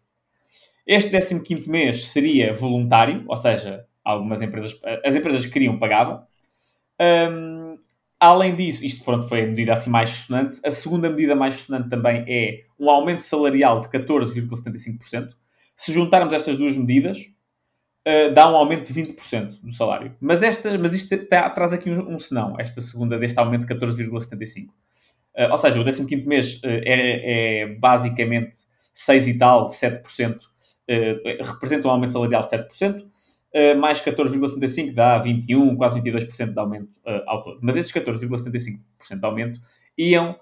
S3: Este 15º mês seria voluntário, ou seja, algumas empresas, as empresas que queriam pagavam. Um, além disso, isto pronto, foi a medida assim mais sonante. A segunda medida mais sonante também é um aumento salarial de 14,75%. Se juntarmos estas duas medidas, uh, dá um aumento de 20% do salário. Mas, esta, mas isto tá- traz aqui um, um senão, esta segunda deste aumento de 14,75%. Uh, ou seja, o 15 mês uh, é, é basicamente 6 e tal, 7%, uh, representa um aumento salarial de 7%, uh, mais 14,75% dá 21%, quase 22% de aumento ao todo. Mas estes 14,75% de aumento iam,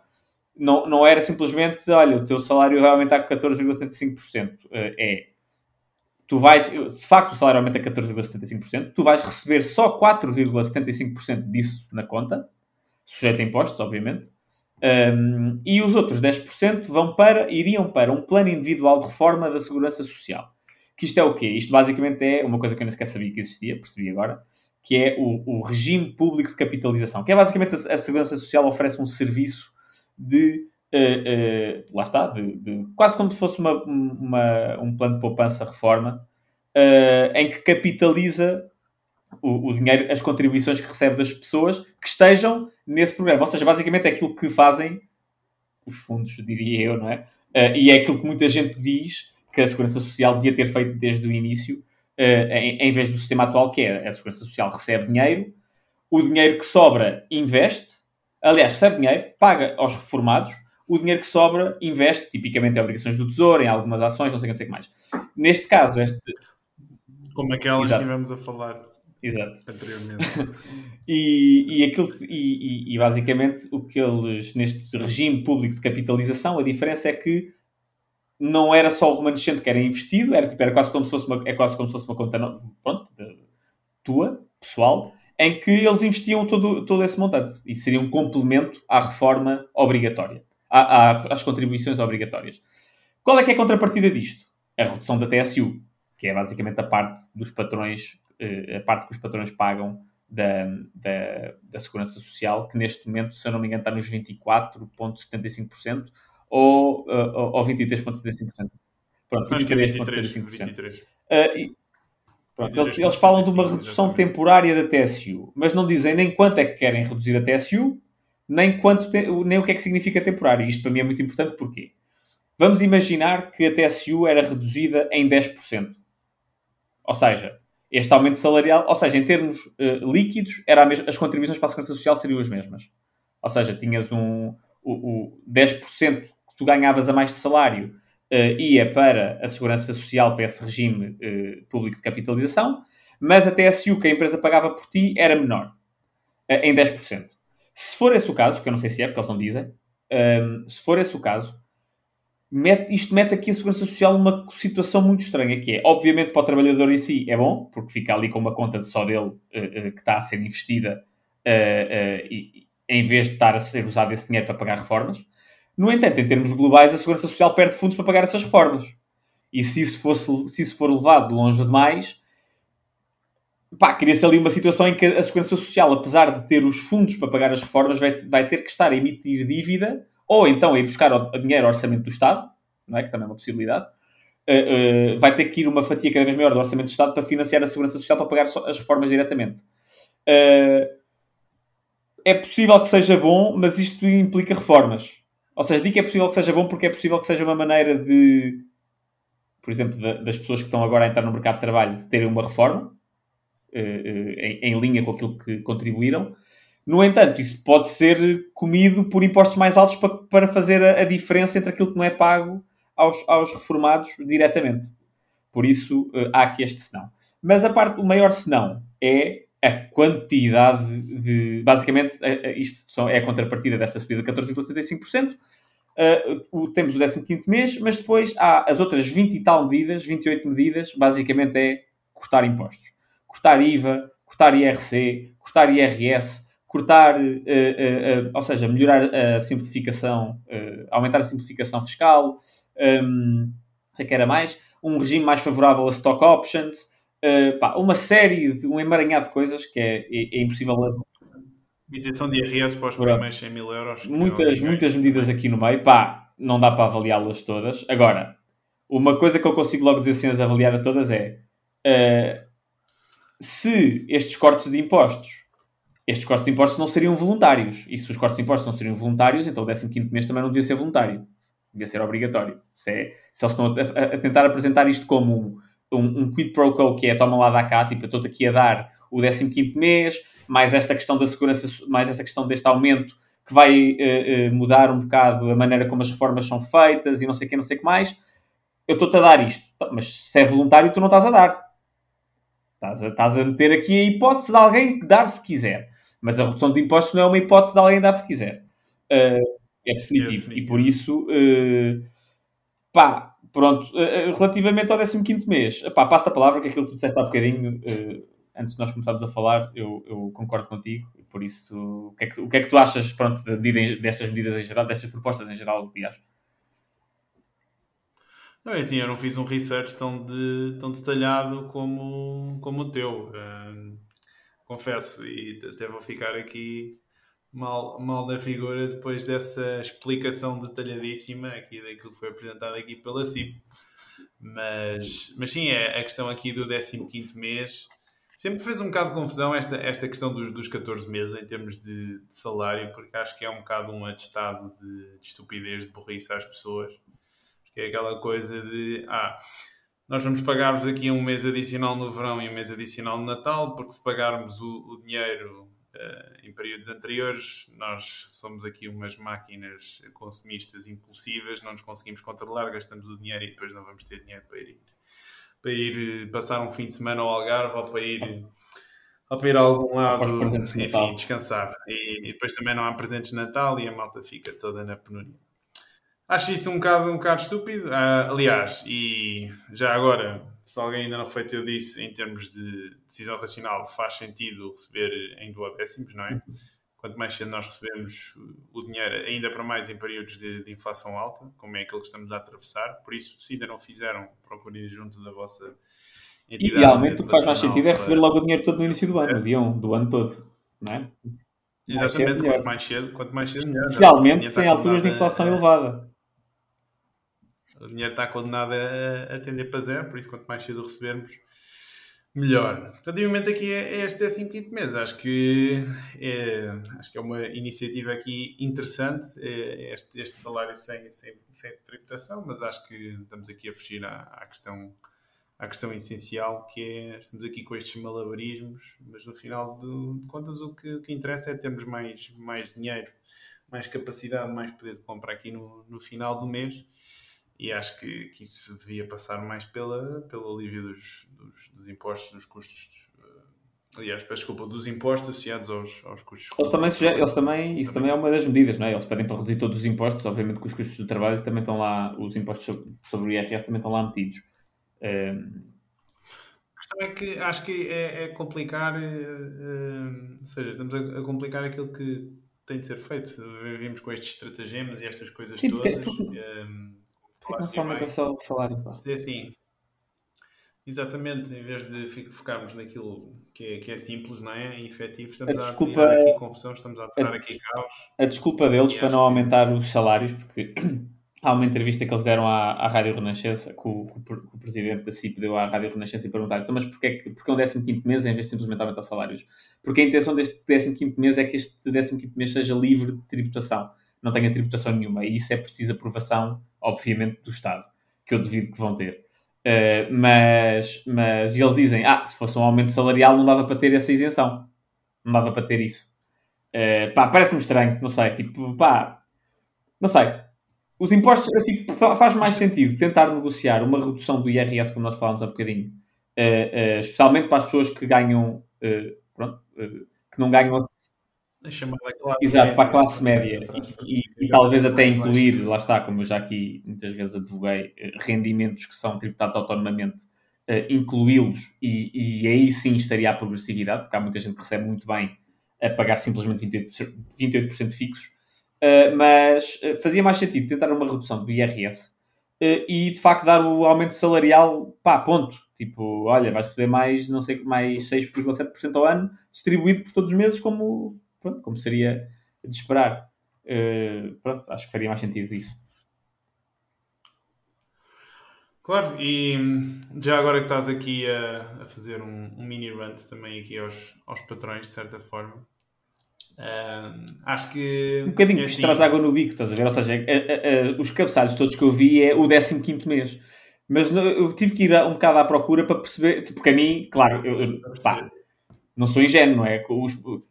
S3: não, não era simplesmente, olha, o teu salário vai aumentar com 14,75%. Uh, é, tu vais, se facto o salário aumenta 14,75%, tu vais receber só 4,75% disso na conta, sujeito a impostos, obviamente, um, e os outros 10% vão para, iriam para um plano individual de reforma da segurança social. Que isto é o quê? Isto basicamente é uma coisa que eu nem sequer sabia que existia, percebi agora, que é o, o regime público de capitalização, que é basicamente a, a segurança social oferece um serviço de lá está, de, de, quase como se fosse uma, uma, um plano de poupança reforma, uh, em que capitaliza o, o, dinheiro, as contribuições que recebe das pessoas que estejam nesse programa. Ou seja, basicamente é aquilo que fazem os fundos, diria eu, não é? e é aquilo que muita gente diz que a Segurança Social devia ter feito desde o início, em, em vez do sistema atual, que é a Segurança Social recebe dinheiro, o dinheiro que sobra investe, aliás, recebe dinheiro, paga aos reformados, o dinheiro que sobra investe, tipicamente em obrigações do Tesouro, em algumas ações, não sei o que mais. Neste caso, este...
S1: Como aquelas que estivemos a falar
S3: Exato.
S1: anteriormente. [LAUGHS]
S3: e, e, aquilo, e, e, basicamente o que eles, neste regime público de capitalização, a diferença é que não era só o remanescente que era investido, era, tipo, era quase como se fosse uma, é quase como se fosse uma conta pronto, tua, pessoal, em que eles investiam todo, todo esse montante e seria um complemento à reforma obrigatória às contribuições obrigatórias. Qual é que é a contrapartida disto? A redução da TSU, que é basicamente a parte dos patrões, a parte que os patrões pagam da, da, da Segurança Social, que neste momento, se eu não me engano, está nos 24,75% ou, ou, ou 23,75%. Pronto, 23,75%. Uh, e, pronto, eles, eles falam de uma redução temporária da TSU, mas não dizem nem quanto é que querem reduzir a TSU, nem, quanto te, nem o que é que significa temporário. Isto para mim é muito importante porque vamos imaginar que a TSU era reduzida em 10%. Ou seja, este aumento salarial, ou seja, em termos uh, líquidos, era as contribuições para a Segurança Social seriam as mesmas. Ou seja, tinhas um, o, o 10% que tu ganhavas a mais de salário uh, ia para a Segurança Social, para esse regime uh, público de capitalização, mas a TSU que a empresa pagava por ti era menor, em 10%. Se for esse o caso, que eu não sei se é, porque eles não dizem, um, se for esse o caso, isto mete aqui a Segurança Social numa situação muito estranha, que é, obviamente, para o trabalhador em si é bom, porque fica ali com uma conta de só dele uh, uh, que está a ser investida uh, em vez de estar a ser usado esse dinheiro para pagar reformas. No entanto, em termos globais, a Segurança Social perde fundos para pagar essas reformas. E se isso, fosse, se isso for levado longe demais, pá, cria-se ali uma situação em que a Segurança Social, apesar de ter os fundos para pagar as reformas, vai, vai ter que estar a emitir dívida ou então a ir buscar o, dinheiro ao orçamento do Estado, não é? que também é uma possibilidade, uh, uh, vai ter que ir uma fatia cada vez maior do orçamento do Estado para financiar a Segurança Social para pagar as reformas diretamente. Uh, é possível que seja bom, mas isto implica reformas. Ou seja, digo que é possível que seja bom porque é possível que seja uma maneira de, por exemplo, das pessoas que estão agora a entrar no mercado de trabalho, de terem uma reforma, em, em, linha com aquilo que contribuíram. No entanto, isso pode ser comido por impostos mais altos para, para fazer a, a, diferença entre aquilo que não é pago aos, aos reformados diretamente. Por isso, uh, há aqui este senão. Mas a parte, o maior senão é a quantidade de. Basicamente, isto é a contrapartida desta subida de 14,75%. Uh, temos o 15 mês, mas depois há as outras 20 e tal medidas, 28 medidas, basicamente é cortar impostos. Cortar IVA, cortar IRC, cortar IRS, cortar, uh, uh, ou seja, melhorar a simplificação, aumentar a simplificação fiscal, um, que era mais, um regime mais favorável a stock options, pá, uma série, de, um emaranhado de coisas que é, é, é impossível
S1: Isenção de IRS para os primeiros 100 mil euros.
S3: Muitas, muitas medidas aqui no meio. Pá, não dá para avaliá-las todas. Agora, uma coisa que eu consigo logo dizer sem as avaliar a todas é uh, se estes cortes de impostos estes cortes de impostos não seriam voluntários. E se os cortes de impostos não seriam voluntários, então o 15 mês também não devia ser voluntário. Devia ser obrigatório. Se, é, se eles estão a, a, tentar apresentar isto como um, um, um quid pro quo, que é toma lá da cá, tipo, eu estou aqui a dar o 15 mês, mais esta questão da segurança, mais esta questão deste aumento que vai uh, uh, mudar um bocado a maneira como as reformas são feitas e não sei o que, não sei o que mais. Eu estou-te a dar isto. Mas se é voluntário, tu não estás a dar. Estás a, estás a meter aqui a hipótese de alguém dar se quiser. Mas a redução de impostos não é uma hipótese de alguém dar se quiser. Uh, é, definitivo. é, definitivo. E por isso, pá, pronto. relativamente ao 15 mês, pá, passo a palavra, que é aquilo que tu disseste há bocadinho antes de nós começarmos a falar, eu, eu concordo contigo, por isso, o que, é que, o que é que tu achas pronto, de, dessas medidas em geral, dessas propostas em geral, aliás?
S1: Não, é assim, eu não fiz um research tão, de, tão detalhado como, como o teu, uh, confesso, e até vou ficar aqui mal, mal da figura depois dessa explicação detalhadíssima aqui daquilo que foi apresentado aqui pela CIP. Mas, mas sim, é a questão aqui do 15 mês Sempre fez um bocado de confusão esta, esta questão dos, dos 14 meses em termos de, de, salário, porque acho que é um bocado um atestado de, de estupidez, de burrice às pessoas. Que é aquela coisa de, ah, nós vamos pagar-vos aqui um mês adicional no verão e um mês adicional no Natal, porque se pagarmos o, o dinheiro uh, em períodos anteriores, nós somos aqui umas máquinas consumistas impulsivas, não nos conseguimos controlar, gastamos o dinheiro e depois não vamos ter dinheiro para ir para ir eh, passar um fim de semana ao Algarve ou para ir, ou para ir a algum lado, enfim, descansar. E, e, depois também não há presentes de Natal e a malta fica toda na penúria. Acho isso um bocado, um bocado estúpido. Uh, aliás, e já agora, se alguém ainda não refletiu disso, em termos de decisão racional, faz sentido receber em duodécimos, não é? quanto mais cedo nós recebemos o dinheiro, ainda para mais em períodos de, de, inflação alta, como é aquele que estamos a atravessar. Por isso, se ainda não fizeram, procurem junto da vossa
S3: entidade. Idealmente, o que faz mais sentido é receber logo o dinheiro todo no início do ano, dia 1, do ano todo, não é?
S1: Exatamente, quanto mais cedo, quanto mais cedo, melhor.
S3: Especialmente sem alturas de inflação elevada.
S1: O dinheiro está condenado a, a tender para zero, por isso, quanto mais cedo recebermos, melhor. Relativamente aqui é, é este 15 mês, acho que é, acho que é uma iniciativa aqui interessante, é este, este salário sem, sem, sem tributação, mas acho que estamos aqui a fugir à, à, questão à questão essencial que é estamos aqui com estes malabarismos, mas no final de, contas o que, que, interessa é termos mais, mais dinheiro, mais capacidade, mais poder de compra aqui no, no final do mês e acho que, que isso devia passar mais pela, pelo alívio dos, dos, dos impostos, dos custos. Uh, aliás, peço desculpa, dos impostos associados aos, aos custos.
S3: Eles também, sugerem, eles também, isso também é uma das medidas, não é? Eles pedem para reduzir todos os impostos, obviamente que os custos do trabalho também estão lá, os impostos sobre, sobre o IRS também estão lá metidos. Um... Ehm,
S1: a questão é que acho que é, é complicar, uh, ou seja, estamos a, a, complicar aquilo que tem de ser feito. Vimos com estes estratagemas e estas coisas Sim, todas. Porque, porque... Um,
S3: que não se aumenta o salário? Pá?
S1: É assim. Exatamente, em vez de focarmos naquilo que é, que é simples, não é? E efetivo, estamos a, desculpa, a aqui confusão, estamos a tirar aqui caos.
S3: A desculpa deles para não aumentar os salários, porque [CLEARS THROAT] há uma entrevista que eles deram à, à Rádio Renascença, que o, que o, presidente da CIP deu à Rádio Renascença e perguntaram então, mas porquê, porquê um 15 mês em vez de simplesmente aumentar salários? Porque a intenção deste 15 mês é que este 15 mês seja livre de tributação, não tenha tributação nenhuma, e isso é preciso aprovação obviamente, do Estado, que eu devido que vão ter. Uh, mas, mas eles dizem, ah, se fosse um aumento salarial não dava para ter essa isenção. Não dava para ter isso. Uh, pá, parece-me estranho, não sei, tipo, pá, não sei. Os impostos, tipo, faz mais sentido tentar negociar uma redução do IRS, como nós falámos há bocadinho, uh, especialmente para as pessoas que ganham pronto, que não ganham
S1: a chamada classe
S3: Exato,
S1: média,
S3: para a classe média. E, e, e talvez até incluir, lá está, como eu já aqui muitas vezes advoguei, rendimentos que são tributados autonomamente, uh, incluí-los e, e, aí sim estaria a progressividade, porque há muita gente que recebe muito bem a pagar simplesmente 28%, 28 fixos, uh, mas uh, fazia mais sentido tentar uma redução do IRS e de facto dar o aumento salarial, pá, ponto. Tipo, olha, vais receber mais, não sei, mais 6,7% ao ano, distribuído por todos os meses, como pronto, como seria de esperar. Uh, pronto, acho que faria mais sentido isso.
S1: Claro, e já agora que estás aqui a, a fazer um, um, mini rant também aqui aos, aos patrões, de certa forma, uh, acho que.
S3: Um bocadinho é assim... traz água no bico, estás a ver? Ou seja, uh, os cabeçalhos todos que eu vi é o 15 mês. Mas eu tive que ir um bocado à procura para perceber, porque a mim, claro, eu, eu pá, não sou ingênuo, não é?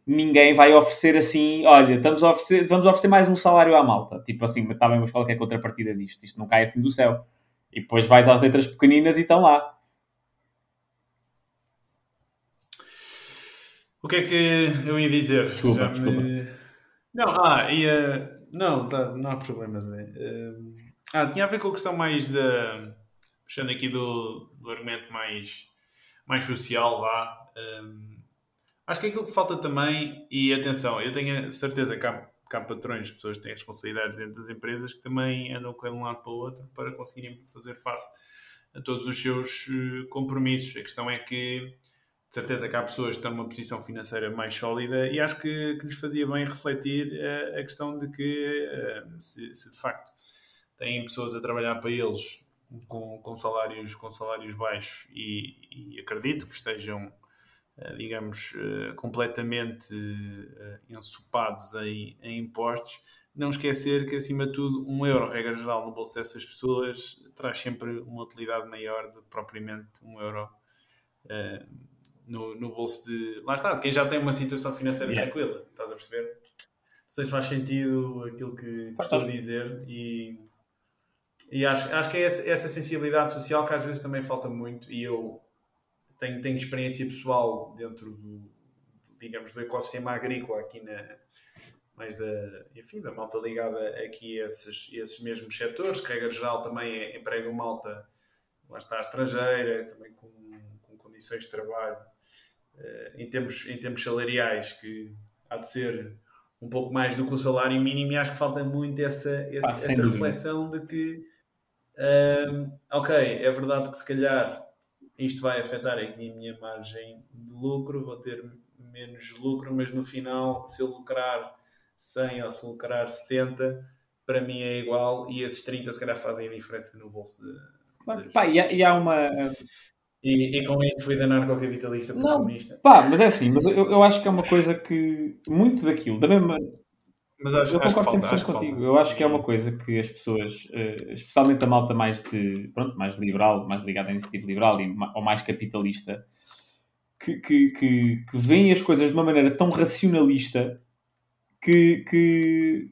S3: Ninguém vai oferecer assim, olha, estamos a oferecer, vamos oferecer mais um salário à malta. Tipo assim, está bem, mas qual é, é a contrapartida disto? Isto não cai assim do céu. E depois vais às letras pequeninas e estão lá.
S1: O que é que eu ia dizer?
S3: Desculpa, Já desculpa. Me...
S1: Não, ah, ia... Não, tá, não há problemas. É. Ah, tinha a ver com a questão mais da... Puxando aqui do, do argumento mais, mais social, lá. Um Acho que é aquilo que falta também, e atenção, eu tenho a certeza que há, que há patrões, pessoas que têm responsabilidades dentro das empresas que também andam com um lado para o outro para conseguirem fazer face a todos os seus uh, compromissos. A questão é que, de certeza, que há pessoas que estão numa posição financeira mais sólida e acho que, que lhes fazia bem refletir uh, a questão de que, uh, se, se, de facto têm pessoas a trabalhar para eles com, com, salários, com salários baixos e, e acredito que estejam eh, digamos, eh, completamente eh, ensopados em, em impostos, não esquecer que, acima de tudo, um euro, regra geral, no bolso dessas pessoas traz sempre uma utilidade maior do que propriamente um euro uh, no, no bolso de. Lá está, de quem já tem uma situação financeira yeah. tranquila, estás a perceber? Não sei se faz sentido aquilo que, estou a dizer e, e acho, acho que é essa, essa sensibilidade social que às vezes também falta muito e eu tenho, tenho experiência pessoal dentro do, digamos, do ecossistema agrícola aqui na mais da, enfim, da malta ligada aqui a esses, esses mesmos setores, que regra geral também é, emprega malta lá está estrangeira, também com, com condições de trabalho uh, em, termos, em termos salariais que há de ser um pouco mais do que o salário mínimo e acho que falta muito essa, essa, ah, essa reflexão de que uh, ok, é verdade que se calhar isto vai afetar aqui a minha margem de lucro, vou ter menos lucro, mas no final, se eu lucrar 100 ou se lucrar 70, para mim é igual e esses 30 se calhar fazem a diferença no bolso de.
S3: Claro. Pá, e, há, e, há, uma.
S1: E, e com isso fui da narcocapitalista para
S3: não, comunista. Pá, mas é assim, mas eu, eu acho que é uma coisa que. Muito daquilo, da mesma.
S1: Mas acho,
S3: eu concordo sempre acho contigo. Eu acho que é uma coisa que as pessoas, eh, especialmente a malta mais de pronto, mais liberal, mais ligada à iniciativa liberal e, ou mais capitalista, que, que, que, que veem as coisas de uma maneira tão racionalista que, que,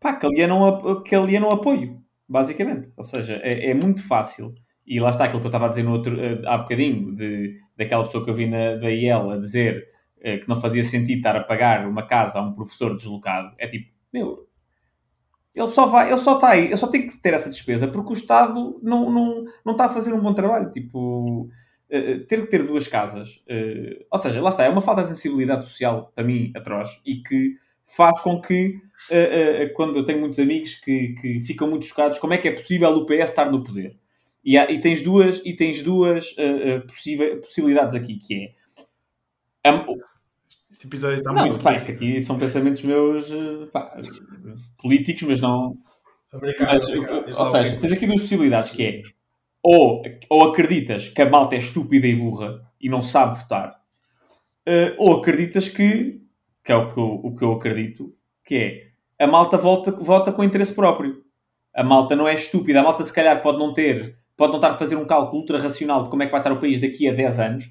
S3: pá, que, alienam, que alienam apoio, basicamente. Ou seja, é, é, muito fácil. E lá está aquilo que eu estava a dizer no outro, eh, há bocadinho, de, daquela pessoa que eu vi na, da IEL a dizer que não fazia sentido estar a pagar uma casa a um professor deslocado. É tipo, meu, ele só vai, ele só está aí, ele só tem que ter essa despesa porque o Estado não, não, não está a fazer um bom trabalho. Tipo, uh, ter que ter duas casas, ou seja, lá está, é uma falta de sensibilidade social para mim atroz e que faz com que, quando eu tenho muitos amigos que, que ficam muito chocados, como é que é possível o PS estar no poder? E, há, e tens duas, e tens duas possibilidades aqui, que é
S1: este episódio está não, muito.
S3: Pá, isto aqui são pensamentos meus eh, pá, políticos, mas não.
S1: Obrigado, mas, obrigado.
S3: Ou seja, tens aqui duas possibilidades que é ou, ou acreditas que a malta é estúpida e burra e não sabe votar, uh, ou acreditas que, que é o que, eu, o que eu acredito, que é a malta vota, vota com interesse próprio. A malta não é estúpida, a malta se calhar pode não ter, pode não estar a fazer um cálculo ultra racional de como é que vai estar o país daqui a 10 anos,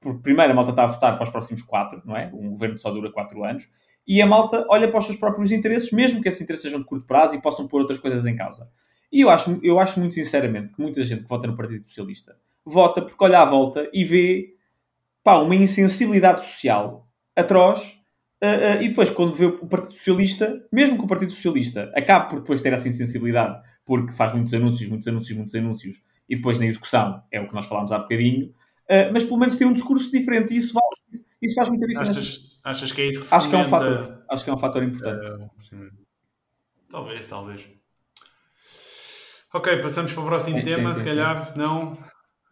S3: porque primeiro a malta está a votar para os próximos quatro, não é? Um governo só dura quatro anos. E a malta olha para os seus próprios interesses, mesmo que esses interesses sejam de curto prazo e possam pôr outras coisas em causa. E eu acho, eu acho muito sinceramente que muita gente que vota no Partido Socialista vota porque olha à volta e vê pá, uma insensibilidade social atroz. Uh, uh, e depois, quando vê o Partido Socialista, mesmo que o Partido Socialista acabe por depois ter essa insensibilidade, porque faz muitos anúncios, muitos anúncios, muitos anúncios, e depois na execução é o que nós falámos há bocadinho, uh, mas pelo menos tem um discurso diferente e isso, faz, isso faz muita diferença.
S1: Achas, achas que é isso que se
S3: acho que é um fator Acho que é um fator importante.
S1: talvez, talvez. Ok, passamos para o próximo sim, tema, sim, sim, se calhar, se não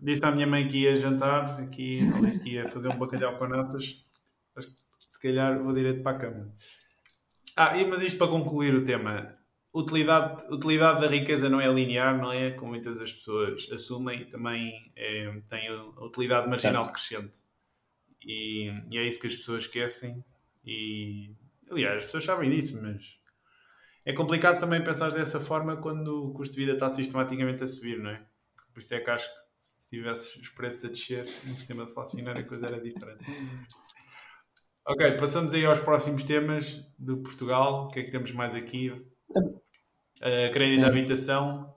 S1: disse à minha mãe que ia jantar, aqui, disse que ia fazer um bacalhau com natas se calhar vou direto para a cama. Ah, mas isto para concluir o tema. Utilidade, utilidade da riqueza não é linear, não é? Como muitas das pessoas assumem, também é, tem a utilidade marginal decrescente. E, e, é isso que as pessoas esquecem. E, aliás, as pessoas sabem disso, mas é complicado também pensar dessa forma quando o custo de vida está sistematicamente a subir, não é? Por isso é que acho que se tivesse os preços a descer [LAUGHS] no sistema deflacionário a coisa era diferente. Ok, passamos aí aos próximos temas do Portugal. O que é que temos mais aqui? Uh, crédito de habitação.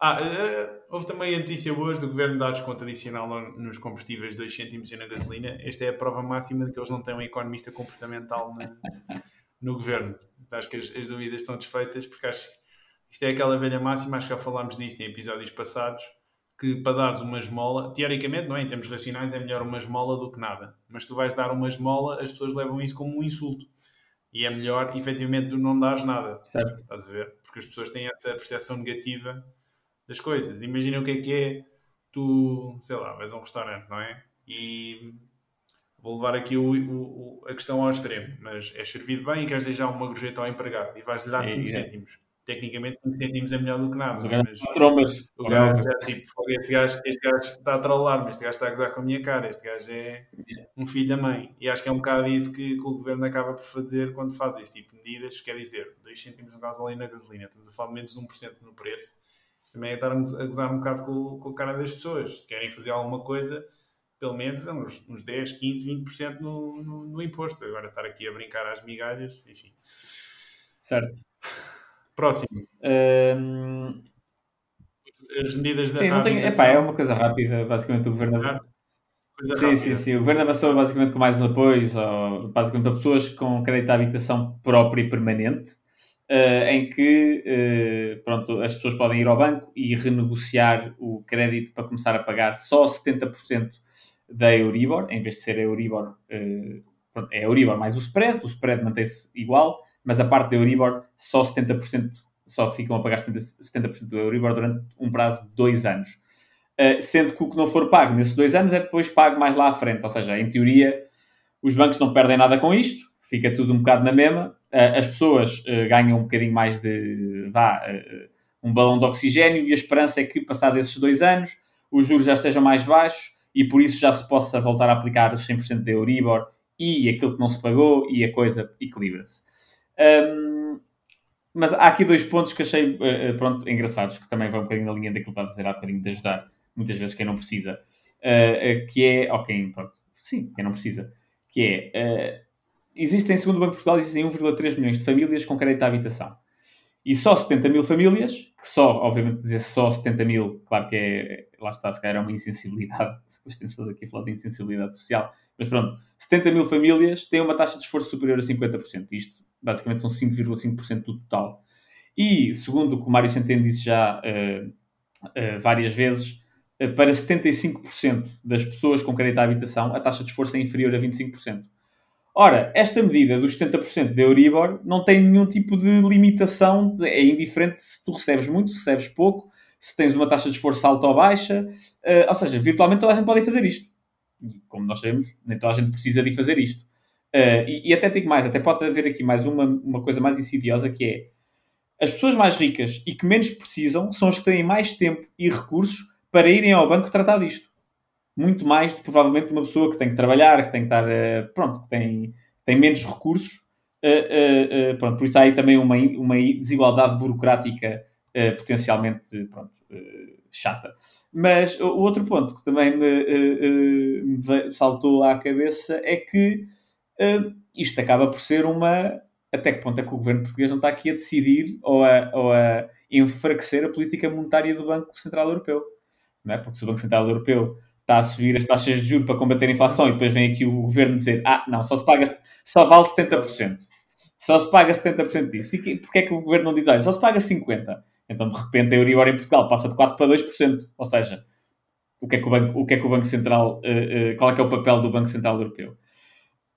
S1: Ah, uh, houve também a notícia hoje do Governo dar desconto adicional nos combustíveis 2 cêntimos e na gasolina. Esta é a prova máxima de que eles não têm um economista comportamental no, [LAUGHS] no Governo. Acho que as, as dúvidas estão desfeitas, porque acho que isto é aquela velha máxima, acho que já falámos disto em episódios passados, que para dares uma esmola, teoricamente, não é? em termos racionais, é melhor uma esmola do que nada. Mas tu vais dar uma esmola, as pessoas levam isso como um insulto. E é melhor, efetivamente, tu não dares nada.
S3: Certo.
S1: Estás a ver? Porque as pessoas têm essa percepção negativa das coisas. Imagina o que é que é tu, sei lá, vais a um restaurante, não é? E vou levar aqui o, o, a questão ao extremo, mas é servido bem e queres deixar uma gorjeta ao empregado e vais-lhe dar 5 é, cêntimos tecnicamente 5 cêntimos é melhor do que nada. Mas,
S3: trombas.
S1: O gajo já, tipo, este gajo, este gajo está a trollar-me, este gajo está a gozar com a minha cara, este gajo é um filho da mãe. E acho que é um bocado isso que, que o governo acaba por fazer quando faz este tipo de medidas, quer dizer, 2 cêntimos no gasolina na gasolina, estamos a falar de menos de 1% no preço. Isto também é estarmos a gozar um bocado com, com a cara das pessoas. Se querem fazer alguma coisa, pelo menos uns, uns 10, 15, 20% no, no, no imposto. Agora estar aqui a brincar às migalhas, enfim.
S3: Certo.
S1: Próximo.
S3: Um...
S1: As medidas da
S3: Sim, não tem... Epá, é uma coisa rápida, basicamente o governo. Ah, sim, rápida. sim, sim. O governo avançou basicamente com mais apoios, ou, basicamente para pessoas com crédito à habitação própria e permanente, uh, em que uh, pronto, as pessoas podem ir ao banco e renegociar o crédito para começar a pagar só 70% da Euribor, em vez de ser a Euribor, uh, pronto, é a Euribor mais o spread, o spread mantém-se igual, mas a parte da Euribor só 70%, só ficam a pagar 70%, 70 do Euribor durante um prazo de dois anos. Uh, sendo que o que não for pago nesses dois anos é depois pago mais lá à frente. Ou seja, em teoria, os bancos não perdem nada com isto, fica tudo um bocado na mesma. Uh, as pessoas uh, ganham um bocadinho mais de. vá, um balão de oxigênio e a esperança é que, passados esses dois anos, os juros já estejam mais baixos e por isso já se possa voltar a aplicar os 100% da Euribor e aquilo que não se pagou e a coisa equilibra-se. Um, mas há aqui dois pontos que achei uh, pronto, engraçados, que também vão um bocadinho na linha daquilo que estava a dizer há bocadinho de ajudar muitas vezes quem não precisa. Uh, que é, ok, pronto, sim, quem não precisa, que é, existem, segundo o Banco de Portugal, existem 1,3 milhões de famílias com crédito à habitação. E só 70 mil famílias, que só, obviamente, dizer só 70 mil, claro que é, lá está, se calhar é uma insensibilidade, [LAUGHS] depois temos todo aqui a falar de insensibilidade social, mas pronto, 70 mil famílias têm uma taxa de esforço superior a 50%. Isto basicamente são 5,5% do total. E, segundo o que o Mário Centeno disse já uh, uh, várias vezes, uh, para 75% das pessoas com crédito à habitação, a taxa de esforço é inferior a 25%. Ora, esta medida dos 70% da Euribor não tem nenhum tipo de limitação, é indiferente se tu recebes muito, se recebes pouco, se tens uma taxa de esforço alta ou baixa, ou seja, virtualmente toda a gente pode fazer isto. Como nós sabemos, nem toda a gente precisa de fazer isto. Uh, e, e, até digo mais, até pode haver aqui mais uma, uma coisa mais insidiosa que é as pessoas mais ricas e que menos precisam são as que têm mais tempo e recursos para irem ao banco tratar disto. Muito mais que provavelmente uma pessoa que tem que trabalhar, que tem que estar, uh, pronto, que tem, tem menos recursos. Uh, pronto, por isso há aí também uma, uma desigualdade burocrática potencialmente pronto, chata. Mas o outro ponto que também me, me saltou à cabeça é que isto acaba por ser uma. Até que ponto é que o governo português não está aqui a decidir ou a, ou a enfraquecer a política monetária do Banco Central Europeu? Não é? Porque se o Banco Central Europeu está a subir as taxas de juros para combater a inflação e depois vem aqui o governo dizer ah, não, só se paga, só vale 70%. Só se paga 70% disso. E que, porque é que o governo não diz, olha, só se paga 50%? Então, de repente, a Euribor em Portugal passa de 4% para 2%. Ou seja, o que é que o Banco, o que é que o banco Central, uh, uh, qual é que é o papel do Banco Central Europeu?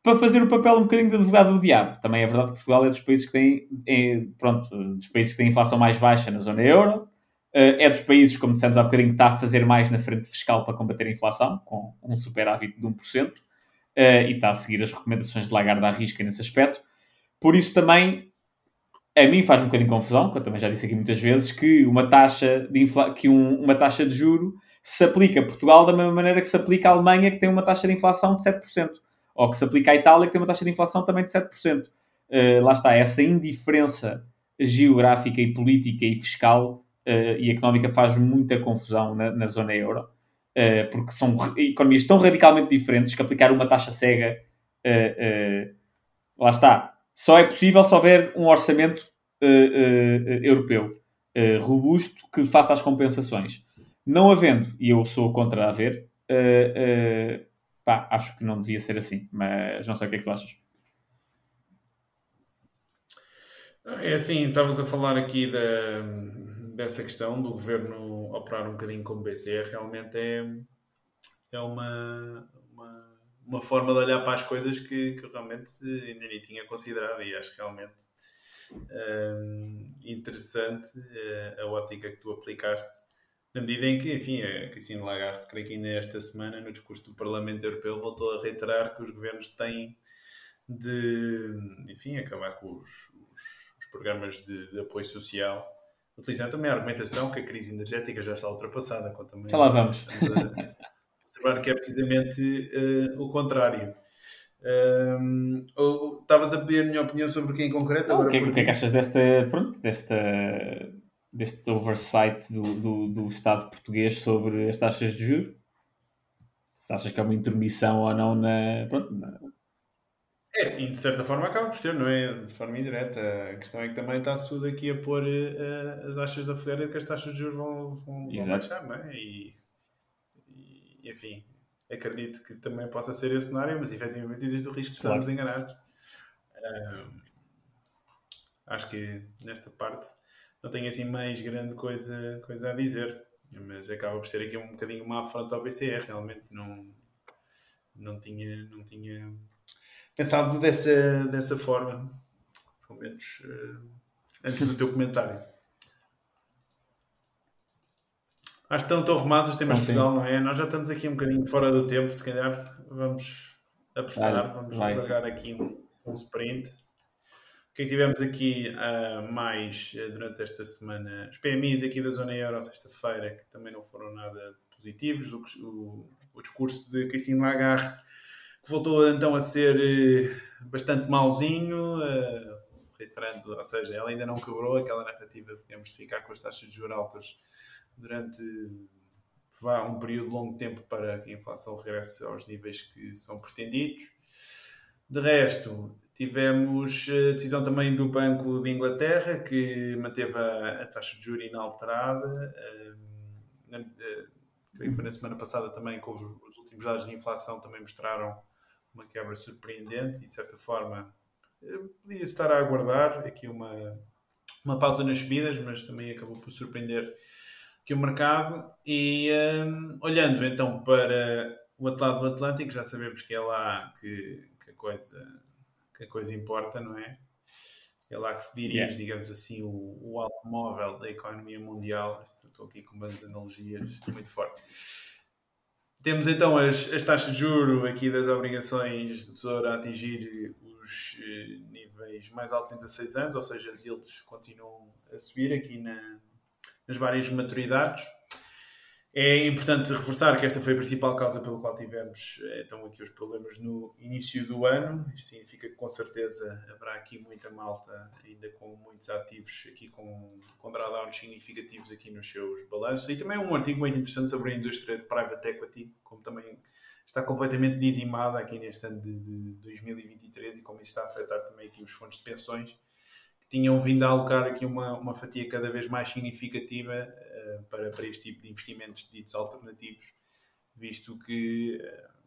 S3: Para fazer o papel um bocadinho de advogado do diabo. Também é verdade que Portugal é dos países que têm, é, pronto, dos países que têm inflação mais baixa na zona euro. Uh, é dos países, como dissemos há bocadinho, que está a fazer mais na frente fiscal para combater a inflação, com um superávit de 1%, uh, e está a seguir as recomendações de Lagarde à risca nesse aspecto. Por isso também a mim faz um bocadinho confusão, que eu também já disse aqui muitas vezes, que uma taxa de, infla... que um, uma taxa de juro se aplica a Portugal da mesma maneira que se aplica à Alemanha, que tem uma taxa de inflação de 7%, ou que se aplica à Itália, que tem uma taxa de inflação também de 7%. Uh, eh, lá está, essa indiferença geográfica e política e fiscal uh, e económica faz muita confusão na, na zona euro, uh, porque são economias tão radicalmente diferentes que aplicar uma taxa cega, lá está, só é possível se houver um orçamento europeu robusto que faça as compensações. Não havendo, e eu sou contra haver, pá, acho que não devia ser assim, mas não sei o que é que tu achas.
S1: É assim, estavas a falar aqui da, dessa questão do governo operar um bocadinho como BCE, realmente é, é uma, uma, uma forma de olhar para as coisas que, que realmente ainda nem tinha considerado e acho realmente um, interessante uh, a ótica que tu aplicaste na medida em que, enfim, a Cristina Lagarde, creio que ainda esta semana, no discurso do Parlamento Europeu, voltou a reiterar que os governos têm de, enfim, acabar com os, os, os programas de, de, apoio social, utilizando também a argumentação que a crise energética já está ultrapassada. Com também
S3: já lá vamos.
S1: observar que é precisamente uh, o contrário. Um, estavas a pedir a minha opinião sobre o que em concreto?
S3: o que, é que, que é que achas desta, pronto, desta deste oversight do, do, do, Estado português sobre as taxas de juros? Se achas que é uma intermissão ou não na. Pronto, na...
S1: É sim, de certa forma acaba por ser, não é? De forma indireta. A questão é que também está-se tudo aqui a pôr uh, as taxas da fogueira que as taxas de juros vão, vão, vão baixar, não é? E, e, enfim, acredito que também possa ser esse cenário, mas efetivamente existe o risco de estarmos claro. enganados. Uh, acho que nesta parte não tenho assim mais grande coisa, coisa a dizer. Mas acaba por ser aqui um bocadinho uma afronta ao BCE, realmente não, não, tinha, não tinha pensado dessa, dessa forma. Pelo menos uh, antes do teu comentário. Acho que estão tão arrumados os temas de Portugal, não é? Nós já estamos aqui um bocadinho fora do tempo, se calhar vamos apressar, vamos largar aqui um, um sprint. Que tivemos aqui uh, mais uh, durante esta semana? Os PMIs aqui da zona euro, sexta-feira, que também não foram nada positivos. O, o, o discurso de Christine Lagarde, que voltou então a ser uh, bastante mauzinho, reiterando, ou seja, ela ainda não quebrou aquela narrativa de que podemos ficar com as taxas de juros altas durante vá, um período longo de tempo para que a inflação regresse aos níveis que são pretendidos. De resto, Tivemos eh, decisão também do Banco de Inglaterra, que manteve a, a taxa de juros inalterada. Eh, eh, foi na semana passada também que os, os últimos dados de inflação também mostraram uma quebra surpreendente e, de certa forma, podia estar a aguardar aqui uma, uma pausa nas subidas, mas também acabou por surpreender aqui o mercado. E olhando então para o outro lado do Atlântico, já sabemos que é lá que, que a coisa que a coisa importa, não é? É lá que se dirige, yeah. digamos assim, o, o automóvel da economia mundial. Estou aqui com umas analogias muito fortes. Temos então as, as taxas de juro aqui das obrigações do Tesouro a atingir os eh, níveis mais altos em 16 anos, ou seja, as yields continuam a subir aqui na, nas várias maturidades. É importante reforçar que esta foi a principal causa pela qual tivemos então aqui os problemas no início do ano. Isto significa que com certeza haverá aqui muita malta ainda com muitos ativos aqui com, com drawdowns significativos aqui nos seus balanços. E também um artigo muito interessante sobre a indústria de private equity, como também está completamente dizimada aqui neste ano de, de 2023 e como isso está a afetar também aqui os fundos de pensões que tinham vindo a alocar aqui uma, uma fatia cada vez mais significativa para, para este tipo de investimentos ditos alternativos visto que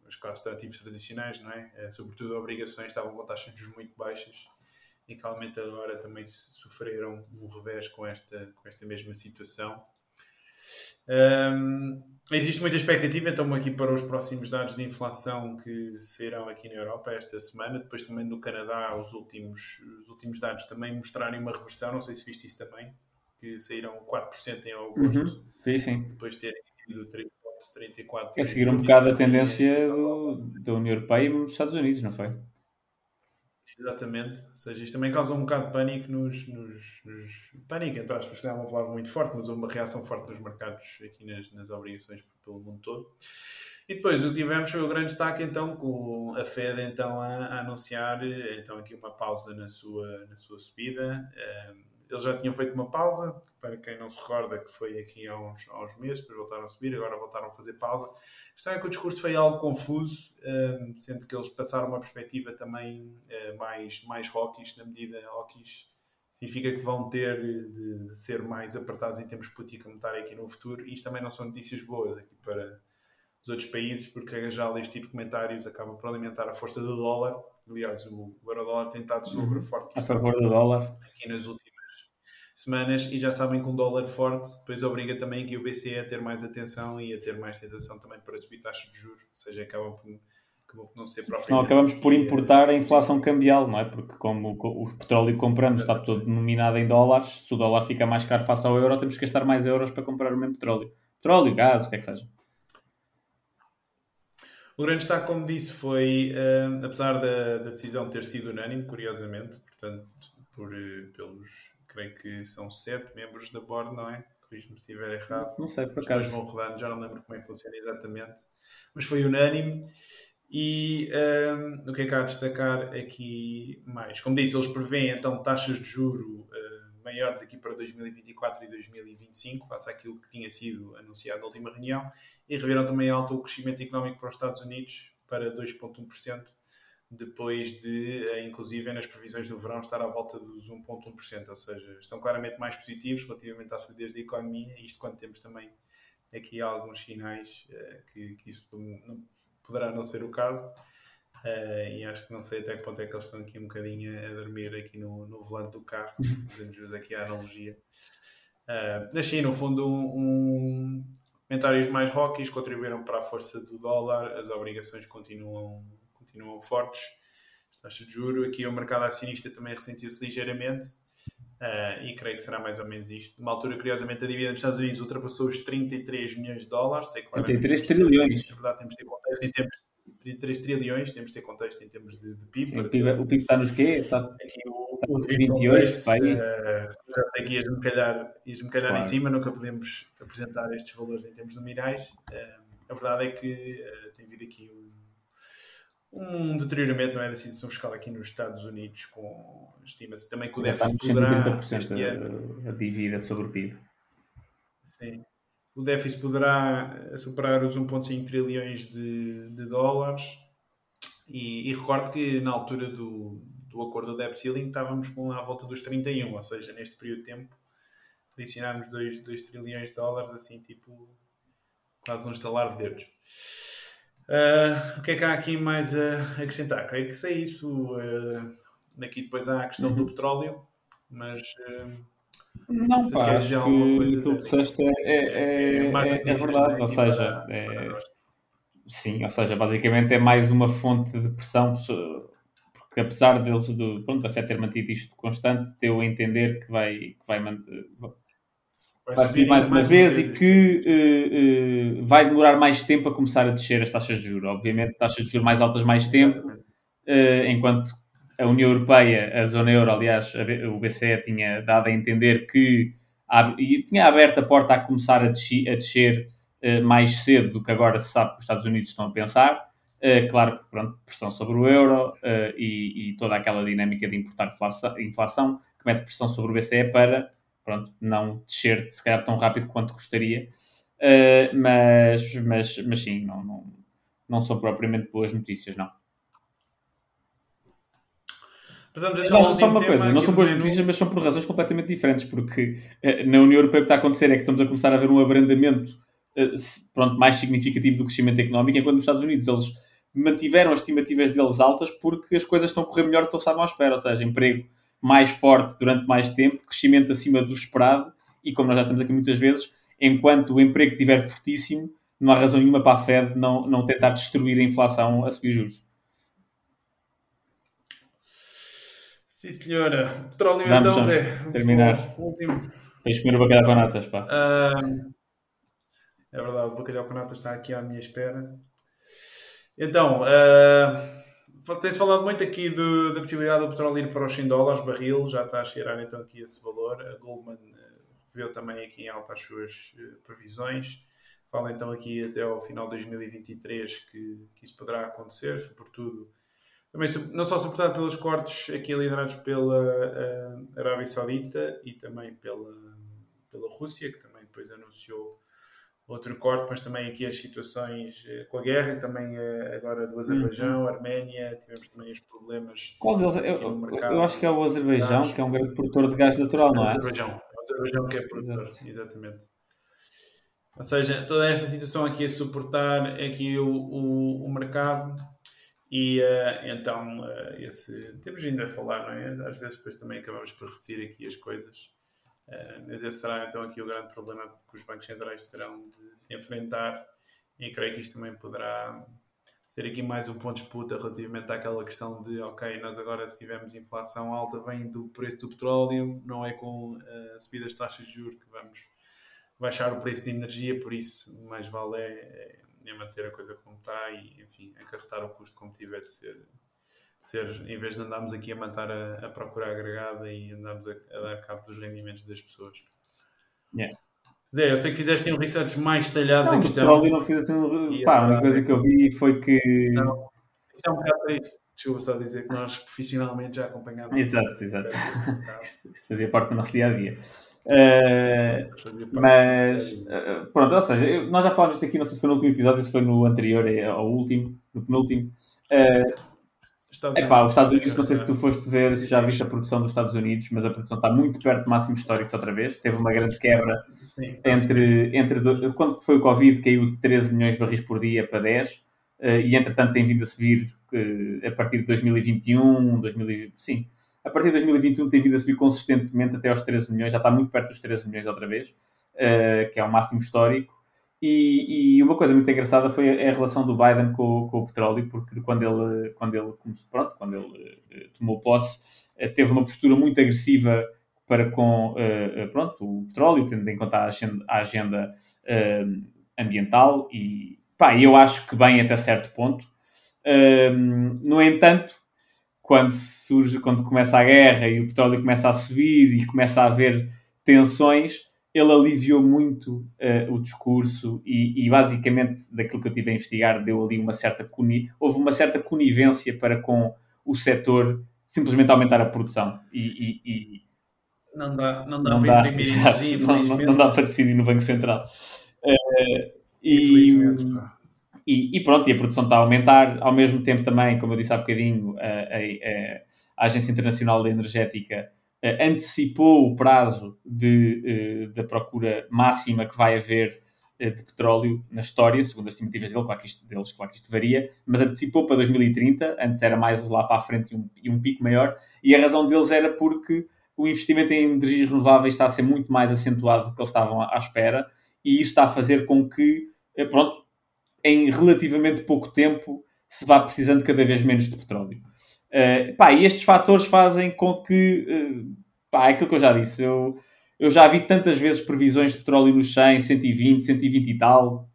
S1: as classes de ativos tradicionais, não é? Uh, sobretudo obrigações, estavam com taxas de juros muito baixas e calmamente agora também sofreram um revés com esta, com esta mesma situação. Um, existe muita expectativa, então, aqui para os próximos dados de inflação que sairão aqui na Europa esta semana. Depois, também no Canadá, os últimos, os últimos dados também mostrarem uma reversão. Não sei se viste isso também, que saíram 4% em agosto.
S3: Uhum. Sim, sim.
S1: Depois de terem sido 3,34%.
S3: É seguir um bocado a tendência do, da União Europeia e dos Estados Unidos, não foi?
S1: Exatamente. Ou seja, isto também causa um bocado de pânico nos. nos, nos pânico, entre aspas, que é uma palavra muito forte, mas houve uma reação forte nos mercados aqui nas, nas obrigações pelo mundo todo. E depois o que tivemos foi o grande destaque então com a Fed então a, a anunciar então aqui uma pausa na sua, na sua subida. Um, eles já tinham feito uma pausa, para quem não se recorda, que foi aqui há uns, há uns meses, depois voltaram a subir, agora voltaram a fazer pausa. Está é que o discurso foi algo confuso, um, sendo que eles passaram uma perspectiva também uh, mais, mais hawkish, na medida hawkish significa que vão ter de ser mais apertados em termos de política monetária aqui no futuro. E isto também não são notícias boas aqui para os outros países, porque já este tipo de comentários acaba por alimentar a força do dólar. Aliás, o, o euro-dólar tem estado sobre
S3: uhum.
S1: forte
S3: a favor do dólar
S1: aqui nas últimas semanas e já sabem que um dólar forte depois obriga também que o BCE a ter mais atenção e a ter mais tentação também para subir taxas de juros, ou seja, acaba por, acaba por não ser próprio.
S3: Não, acabamos por importar a inflação cambial, não é? Porque como o, petróleo que compramos está todo denominado em dólares, se o dólar fica mais caro face ao euro, temos que gastar mais euros para comprar o mesmo petróleo. Petróleo, gás, o que é que seja.
S1: O grande destaque, como disse, foi, uh, apesar da, da, decisão ter sido unânime, curiosamente, portanto, por, uh, pelos creio que são sete membros da board, não é? Corrijo-me se estiver errado.
S3: Não sei, por acaso.
S1: vão rodando, já não lembro como é que funciona exatamente. Mas foi unânime. E um, o que é que há a destacar aqui mais? Como disse, eles prevêem então taxas de juro uh, maiores aqui para 2024 e 2025, face àquilo que tinha sido anunciado na última reunião, e reviram também alto o crescimento económico para os Estados Unidos para 2,1%, depois de, eh, inclusive, nas previsões do verão estar à volta dos 1,1%, ou seja, estão claramente mais positivos relativamente à solidez da economia, isto quando temos também aqui alguns sinais uh, que, que, isso não, poderá não ser o caso, uh, e acho que não sei até que ponto é que eles estão aqui um bocadinho a dormir aqui no, no volante do carro, fazemos aqui a analogia. Uh, na China, no fundo, um, um comentários mais rockies contribuíram para a força do dólar, as obrigações continuam continuam fortes, as taxas de juro. Aqui o mercado acionista também ressentiu-se ligeiramente uh, e creio que será mais ou menos isto. Numa altura, curiosamente, a dívida dos Estados Unidos ultrapassou os 33 milhões de dólares. Sei,
S3: 33 trilhões.
S1: Na verdade, temos de ter contexto em termos 33 trilhões, temos de ter contexto em termos de, de PIB.
S3: Sim, o, PIB o PIB está nos quê? Está,
S1: aqui o, o 28, contexto, uh, já sei que ias-me calhar, ias calhar claro. em cima, nunca podemos apresentar estes valores em termos nominais. Uh, a verdade é que uh, tem havido aqui um um deterioramento não é, da situação fiscal aqui nos Estados Unidos, com estima-se também que o déficit poderá este
S3: ano, a dívida sobre o PIB.
S1: Sim. O déficit poderá superar os 1,5 trilhões de, de dólares e, e, recordo que na altura do, do acordo do debt ceiling estávamos com à volta dos 31, ou seja, neste período de tempo adicionámos 2, 2 trilhões de dólares, assim, tipo, quase um estalar de dedos. Uh, o que é que há aqui mais a acrescentar? Creio que sei é isso. Uh, aqui depois há a questão uhum. do petróleo, mas. Uh,
S3: não, não pá, acho que tu disseste é, é, é, é, é verdade, ou seja, é, sim, ou seja, basicamente é mais uma fonte de pressão, porque apesar deles, do, pronto, a FED ter mantido isto constante, deu a entender que vai, que vai manter, vai subir mais, uma vez, vez e que uh, uh, vai demorar mais tempo a começar a descer as taxas de juros. Obviamente, taxas de juros mais altas mais tempo, uh, enquanto a União Europeia, a zona euro, aliás, o BCE tinha dado a entender que e tinha aberto a porta a começar a descer, a descer mais cedo do que agora se sabe que os Estados Unidos estão a pensar. claro que, pronto, pressão sobre o euro e, e, toda aquela dinâmica de importar inflação, inflação que mete pressão sobre o BCE para pronto, não descer se calhar tão rápido quanto gostaria. Uh, mas, mas, mas sim, não, não, não são propriamente boas notícias, não. Mas só uma coisa, não são boas notícias, mas são por razões completamente diferentes, porque uh, na União Europeia o que está a acontecer é que estamos a começar a ver um abrandamento pronto, mais significativo do crescimento económico, enquanto nos Estados Unidos eles mantiveram as estimativas deles altas porque as coisas estão a correr melhor do que eles estavam à espera, ou seja, emprego mais forte durante mais tempo, crescimento acima do esperado e como nós já estamos aqui muitas vezes, enquanto o emprego estiver fortíssimo, não há razão nenhuma para a Fed não, não tentar destruir a inflação a subir juros.
S1: Sim, senhora. Petróleo vamos, então, Zé.
S3: Terminar. último. Tens comer o bacalhau com natas, pá. Uh,
S1: é verdade, o bacalhau com natas está aqui à minha espera. Então, uh, tem-se falado muito aqui da possibilidade do petróleo ir para os 100 dólares barril, já está a cheirar então aqui esse valor. A Goldman reviu também aqui em alta as suas previsões. Fala então aqui até ao final de 2023 que, que isso poderá acontecer, sobretudo também não só suportado pelos cortes aqui liderados pela uh, Arábia Saudita e também pela, pela Rússia, que também depois anunciou outro corte, mas também aqui as situações uh, com a guerra e também uh, agora do Azerbaijão, uhum. Arménia, tivemos também os problemas.
S3: Qual deles? Eu, eu, acho que é o Azerbaijão, que é um grande produtor de gás natural, não é?
S1: O Azerbaijão, o Azerbaijão que é produtor, Exato. exatamente. Ou seja, toda esta situação aqui a suportar aqui o, o, o mercado e uh, então, uh, esse, temos ainda a falar, não é? Às vezes depois também acabamos por repetir aqui as coisas. Uh, mas esse será então aqui o grande problema que os bancos centrais terão de, enfrentar. E creio que isto também poderá ser aqui mais um ponto de disputa relativamente àquela questão de, ok, nós agora se tivermos inflação alta vem do preço do petróleo, não é com uh, subidas de taxas de juros que vamos baixar o preço de energia, por isso mais vale é, é é manter a coisa como está e, enfim, acarretar o custo como tiver de ser, ser em vez de andarmos aqui a matar a, a procura agregada e andarmos a, a, dar cabo dos rendimentos das pessoas.
S3: Yeah.
S1: Zé, eu sei que fizeste um research mais detalhado
S3: não,
S1: da questão.
S3: não fiz assim um... Pá, a única coisa que eu vi foi que.
S1: Não, isto é um bocado triste. Desculpa só dizer que nós profissionalmente já acompanhámos.
S3: Exato, exato. [LAUGHS] Isto fazia parte do nosso dia a dia. Uh, mas uh, pronto, ou seja, nós já falámos disto aqui, não sei se foi no último episódio, se foi no anterior é, ao último, no penúltimo. Uh, Estados epá, os Estados Unidos, não sei se tu foste ver, se já viste a produção dos Estados Unidos, mas a produção está muito perto do máximo histórico outra vez. Teve uma grande quebra Sim, entre, entre quando foi o Covid, caiu de 13 milhões de barris por dia para 10, uh, e entretanto tem vindo a subir uh, a partir de 2021, 2000, sim, a partir de 2021 tem vindo a subir consistentemente até aos 13 milhões, já está muito perto dos 13 milhões outra vez, uh, que é o máximo histórico. E, e, uma coisa muito engraçada foi a, relação do Biden com, com, o petróleo, porque quando ele, quando ele, pronto, quando ele uh, tomou posse, uh, teve uma postura muito agressiva para com pronto, o petróleo, tendo em conta a agenda, a agenda ambiental e pá, eu acho que bem até certo ponto. no entanto, quando surge, quando começa a guerra e o petróleo começa a subir e começa a haver tensões, ele aliviou muito uh, o discurso e, e, basicamente daquilo que eu tive a investigar deu ali uma certa cuni houve uma certa conivência para com o setor simplesmente aumentar a produção e, e, e
S1: não dá, não dá não para dá, imprimir energia,
S3: não, não, dá para decidir no Banco Central. Uh, e, e, e, pronto, e a produção está a aumentar. Ao mesmo tempo também, como eu disse há bocadinho, a, a, a Agência Internacional da Energética antecipou o prazo de, eh, da procura máxima que vai haver eh, de petróleo na história, segundo as estimativas dele, claro que isto, deles, claro que isto varia, mas antecipou para 2030, antes era mais lá para a frente e um, e um pico maior, e a razão deles era porque o investimento em energias renováveis está a ser muito mais acentuado do que eles estavam à espera, e isso está a fazer com que, pronto, em relativamente pouco tempo se vá precisando cada vez menos de petróleo. Uh, pá, e estes fatores fazem com que, uh, pá, é aquilo que eu já disse, eu, eu já vi tantas vezes previsões de petróleo nos 100, 120, 120 e tal,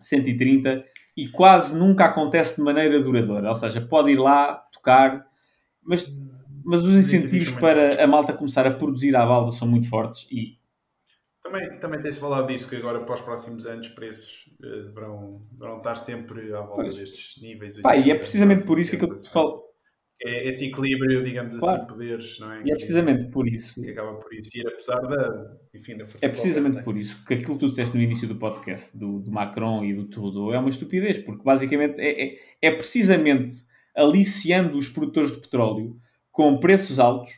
S3: 130, e quase nunca acontece de maneira duradoura. Ou seja, pode ir lá, tocar, mas, mas os incentivos para a malta começar a produzir à balda são muito fortes e
S1: também, também tem-se falado disso, que agora para os próximos anos preços uh, deverão, deverão estar sempre à volta pois. destes níveis.
S3: Pá, e é precisamente por isso que aquilo que se fala.
S1: É esse equilíbrio, digamos assim, claro. assim, poderes, não é?
S3: E é precisamente por isso.
S1: Que acaba por isso. E apesar da, enfim, da
S3: força É precisamente por isso que aquilo que tu disseste no início do podcast, do, do Macron e do tudo, é uma estupidez, porque basicamente é, é, é precisamente aliciando os produtores de petróleo com preços altos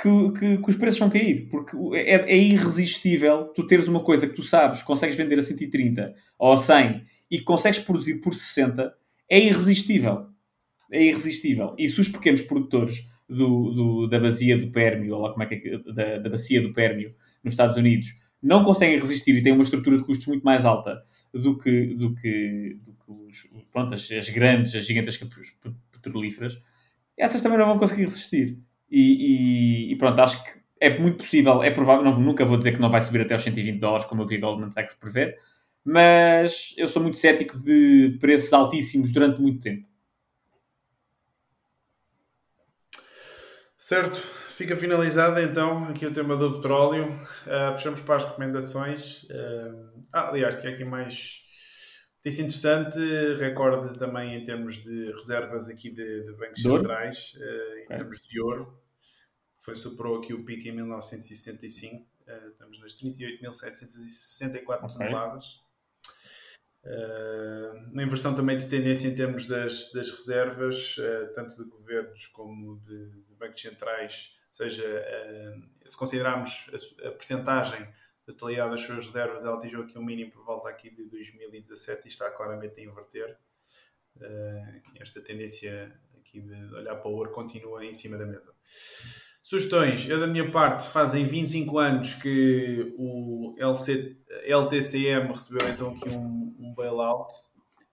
S3: que, que, que, os preços vão cair. Porque é, é, irresistível tu teres uma coisa que tu sabes, consegues vender a 130 ou a 100 e consegues produzir por 60, é irresistível. É irresistível. E se os pequenos produtores do, do, da bacia do Pérmio, ou lá como é que é, da, da bacia do Pérmio nos Estados Unidos, não conseguem resistir e têm uma estrutura de custos muito mais alta do que, do que, do que os, pronto, as, as, grandes, as gigantescas petrolíferas, essas também não vão conseguir resistir. E, e, e, pronto, acho que é muito possível, é provável, não, nunca vou dizer que não vai subir até aos 120 dólares, como eu vi Goldman Sachs prever, mas eu sou muito cético de preços altíssimos durante muito tempo.
S1: Certo, fica finalizado então aqui o tema do petróleo. Uh, fechamos para as recomendações. Uh, ah, aliás, tinha aqui mais notícia interessante. Recorde também em termos de reservas aqui de, de bancos centrais, uh, em okay. termos de ouro. Foi, superou aqui o pico em 1965. estamos nas 38.764 okay. toneladas. Uh, uma inversão também de tendência em termos das, das reservas, uh, tanto de governos como de, de bancos centrais, ou seja, uh, se considerarmos a, a percentagem da totalidade das suas reservas, ela atingiu aqui um mínimo por volta aqui de 2017 e está claramente a inverter. esta tendência aqui de olhar para o ouro continua em cima da mesa. Sugestões. Eu, da minha parte, fazem 25 anos que o LC, LTCM recebeu então aqui um, um bailout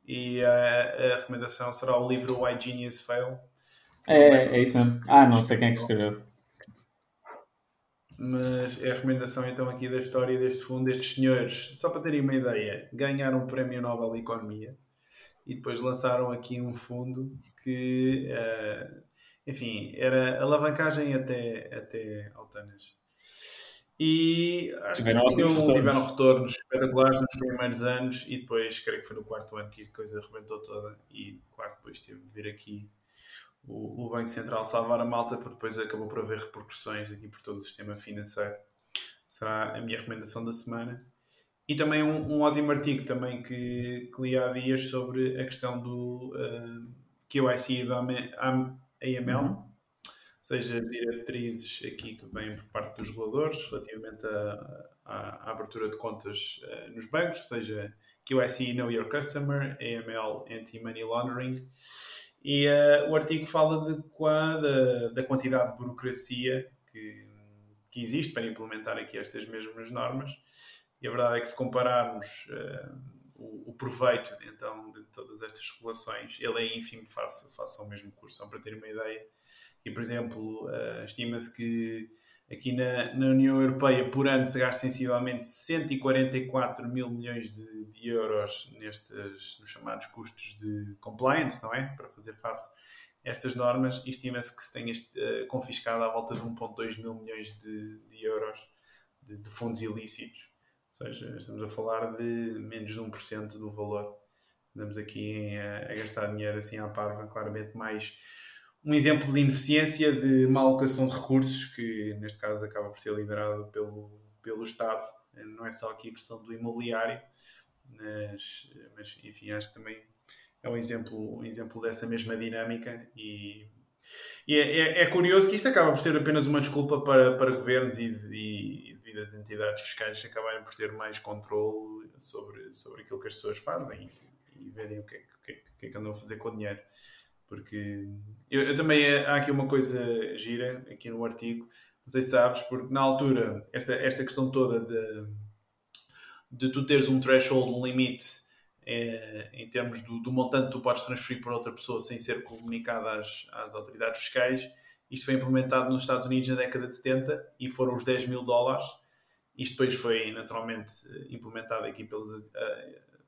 S1: e a, a, recomendação será o livro Why Genius Fail.
S3: É, é isso mesmo. Ah, não sei quem é que escreveu.
S1: Mas é a recomendação então aqui da história deste fundo, destes senhores, só para terem uma ideia, ganharam o Prémio Nobel de Economia e depois lançaram aqui um fundo que uh, enfim, era alavancagem até, até Altanas. E acho tiveram que tinham, retornos. tiveram retornos espetaculares nos primeiros anos e depois, creio que foi no quarto ano que a coisa arrebentou toda. E, claro, depois teve de vir aqui o, o Banco Central salvar a malta, porque depois acabou por haver repercussões aqui por todo o sistema financeiro. Será a minha recomendação da semana. E também um, um ótimo artigo também que, que li há dias sobre a questão do uh, QIC do AML, uhum. ou seja, diretrizes aqui que vêm por parte dos reguladores relativamente à, abertura de contas uh, nos bancos, ou seja, QIC Know Your Customer, AML Anti-Money Laundering. E uh, o artigo fala de, da, da quantidade de burocracia que, que existe para implementar aqui estas mesmas normas. E a verdade é que se compararmos uh, o, o, proveito então de todas estas regulações, ele é ínfimo face, face ao mesmo custo. Só para ter uma ideia, e por exemplo, uh, estima-se que aqui na, na, União Europeia por ano se gasta sensivelmente 144 mil milhões de, de euros nestes, nos chamados custos de compliance, não é? Para fazer face a estas normas, estima-se que se tenha uh, confiscado à volta de 1,2 mil milhões de, de euros de, de fundos ilícitos seja, estamos a falar de menos de 1% do valor. Andamos aqui a, a gastar dinheiro assim à parva, claramente mais um exemplo de ineficiência, de má alocação de recursos, que neste caso acaba por ser liderado pelo, pelo Estado. Não é só aqui a questão do imobiliário, mas, mas enfim, acho que também é um exemplo, um exemplo dessa mesma dinâmica e, e é, é, é, curioso que isto acaba por ser apenas uma desculpa para, para governos e, e, devidas entidades fiscais acabarem por ter mais controle sobre, sobre aquilo que as pessoas fazem e, e verem o que, é, que, é, que, é que andam a fazer com o dinheiro. Porque eu, eu, também há aqui uma coisa gira aqui no artigo, não sei se sabes, porque na altura esta, esta questão toda de, de tu teres um threshold, um limite é, em termos do, do, montante que tu podes transferir para outra pessoa sem ser comunicado às, às autoridades fiscais, isto foi implementado nos Estados Unidos na década de 70 e foram os 10 mil dólares. Isto depois foi naturalmente implementado aqui pelas, uh,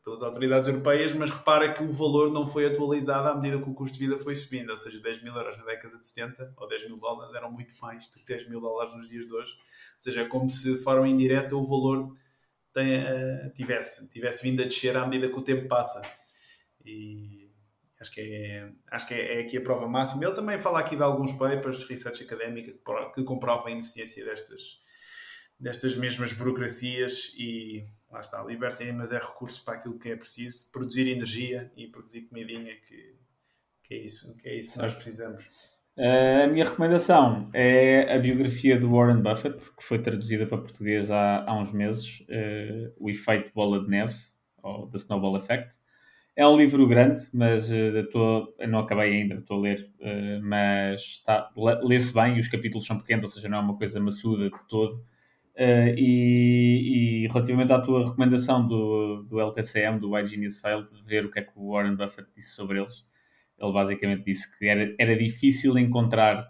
S1: pelas autoridades europeias, mas repara que o valor não foi atualizado à medida que o custo de vida foi subindo. Ou seja, 10 mil euros na década de 70 ou 10 mil dólares eram muito mais do que 10 mil dólares nos dias de hoje. Ou seja, é como se de forma indireta o valor uh, tivesse, tivesse vindo a descer à medida que o tempo passa. E Acho que, é, acho que é, é, aqui a prova máxima. Ele também fala aqui de alguns papers, research académica, que comprovam a ineficiência destas, destas mesmas burocracias e lá está, libertem, mas é recurso para aquilo que é preciso, produzir energia e produzir comidinha, que, que é isso que é isso que nós precisamos.
S3: Uh, a minha recomendação é a biografia do Warren Buffett, que foi traduzida para português há, há uns meses, uh, O Efeito Bola de Neve, ou The Snowball Effect. É um livro grande, mas uh, tô, não acabei ainda, estou a ler, uh, mas tá, lê-se bem e os capítulos são pequenos, ou seja, não é uma coisa maçuda de todo. Uh, e, e, relativamente à tua recomendação do, do LTCM, do Why Genius Failed, ver o que é que o Warren Buffett disse sobre eles. Ele basicamente disse que era, era difícil encontrar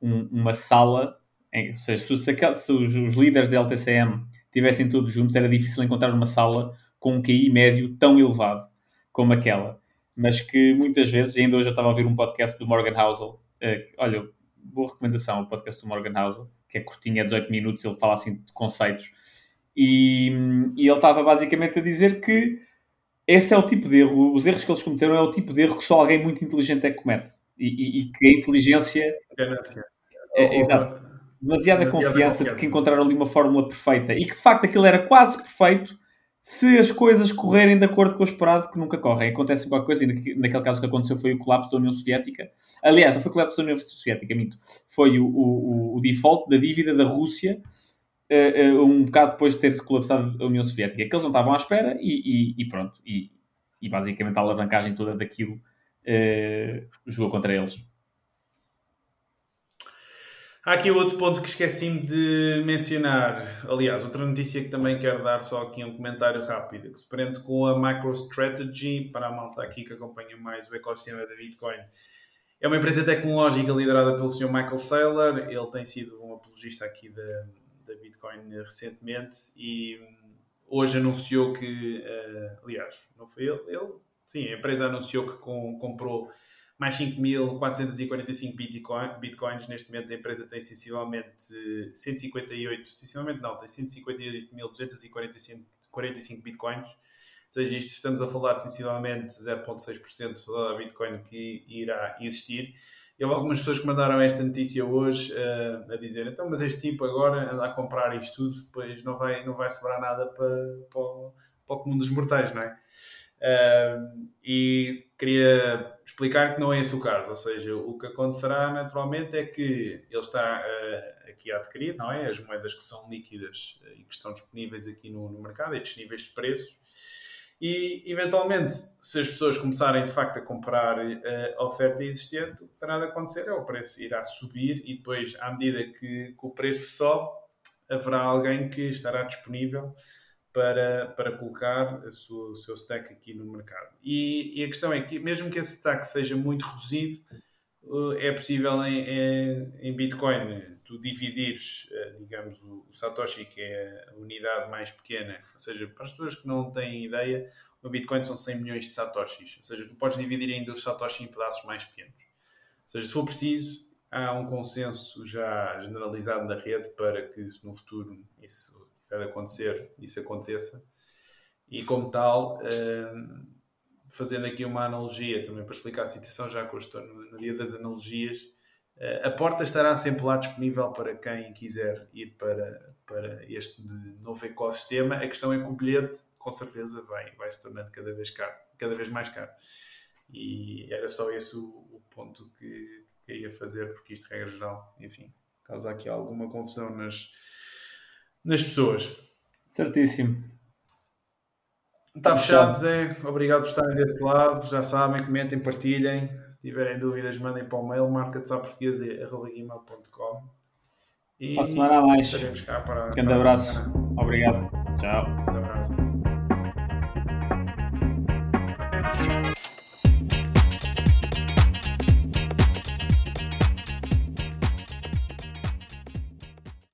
S3: um, uma sala, em, ou seja, se, se, os, os líderes da LTCM tivessem todos juntos, era difícil encontrar uma sala com um QI médio tão elevado como aquela. Mas que muitas vezes, ainda hoje eu estava a ouvir um podcast do Morgan Housel, uh, olha, boa recomendação, o podcast do Morgan Housel, que é curtinho, é 18 minutos, ele fala assim de conceitos. E, e ele estava basicamente a dizer que esse é o tipo de erro, os erros que eles cometeram é o tipo de erro que só alguém muito inteligente é que comete. E, e, e que a inteligência.
S1: Ganância.
S3: É, exato. Demasiada, Demasiada confiança, confiança de que encontraram ali uma fórmula perfeita e que de facto aquilo era quase perfeito se as coisas correrem de acordo com o esperado, que nunca correm. Acontece qualquer coisa, e naquele caso que aconteceu foi o colapso da União Soviética. Aliás, não foi o colapso da União Soviética, minto. Foi o, o, o default da dívida da Rússia uh, uh, um bocado depois de ter colapsado a União Soviética. Que eles não estavam à espera e, e, e pronto. E, e, basicamente a alavancagem toda daquilo uh, jogou contra eles.
S1: Há aqui outro ponto que esqueci-me de mencionar. Aliás, outra notícia que também quero dar, só aqui um comentário rápido, que se prende com a MicroStrategy, para a malta aqui que acompanha mais o ecossistema da Bitcoin. É uma empresa tecnológica liderada pelo Sr. Michael Saylor. Ele tem sido um apologista aqui da, da Bitcoin recentemente e hoje anunciou que, uh, aliás, não foi ele, ele, sim, a empresa anunciou que com, comprou mais 5.445 bitcoin, bitcoins. Neste momento a empresa tem sensivelmente 158, sensivelmente não, tem 158.245 bitcoins. Ou seja, isto estamos a falar de sensivelmente 0,6% da bitcoin que irá existir. E houve algumas pessoas que mandaram esta notícia hoje uh, a dizer então, mas este tipo agora anda a comprar isto tudo, depois não vai, não vai sobrar nada para, para, para o comum dos mortais, não é? Uh, e queria explicar que não é esse o caso, ou seja, o que acontecerá naturalmente é que ele está uh, aqui a adquirir, não é? As moedas que são líquidas e que estão disponíveis aqui no, no mercado, estes níveis de preços e, eventualmente, se as pessoas começarem de facto a comprar uh, a oferta existente, o que terá de acontecer é o preço irá subir e depois, à medida que, que o preço sobe, haverá alguém que estará disponível para, para colocar sua, o seu stack aqui no mercado. E, e, a questão é que, mesmo que esse stack seja muito reduzido, uh, é possível em, em, em Bitcoin tu dividires, eh, digamos, o, Satoshi, que é a unidade mais pequena, ou seja, para as pessoas que não têm ideia, o Bitcoin são 100 milhões de Satoshis, ou seja, tu podes dividir ainda os Satoshi em pedaços mais pequenos. Ou seja, se for preciso, há um consenso já generalizado na rede para que no futuro isso de acontecer, isso aconteça. E como tal, eh, fazendo aqui uma analogia também para explicar a situação, já que eu estou no dia das analogias, eh, a porta estará sempre lá disponível para quem quiser ir para, para este novo ecossistema. A questão é que o bilhete, com certeza, vai, vai se tornando cada vez, caro, cada vez mais caro. E era só esse o, o ponto que, que ia fazer, porque isto, regra geral, enfim, causa aqui alguma confusão nas, nas pessoas.
S3: Certíssimo.
S1: Está fechado, Zé. Obrigado por estarem desse lado. Já sabem, comentem, partilhem. Se tiverem dúvidas, mandem para o mail marketsaportuguesa.com
S3: E para a semana a mais. Estaremos cá para. Um grande abraço. Semana. Obrigado. Tchau. Um abraço.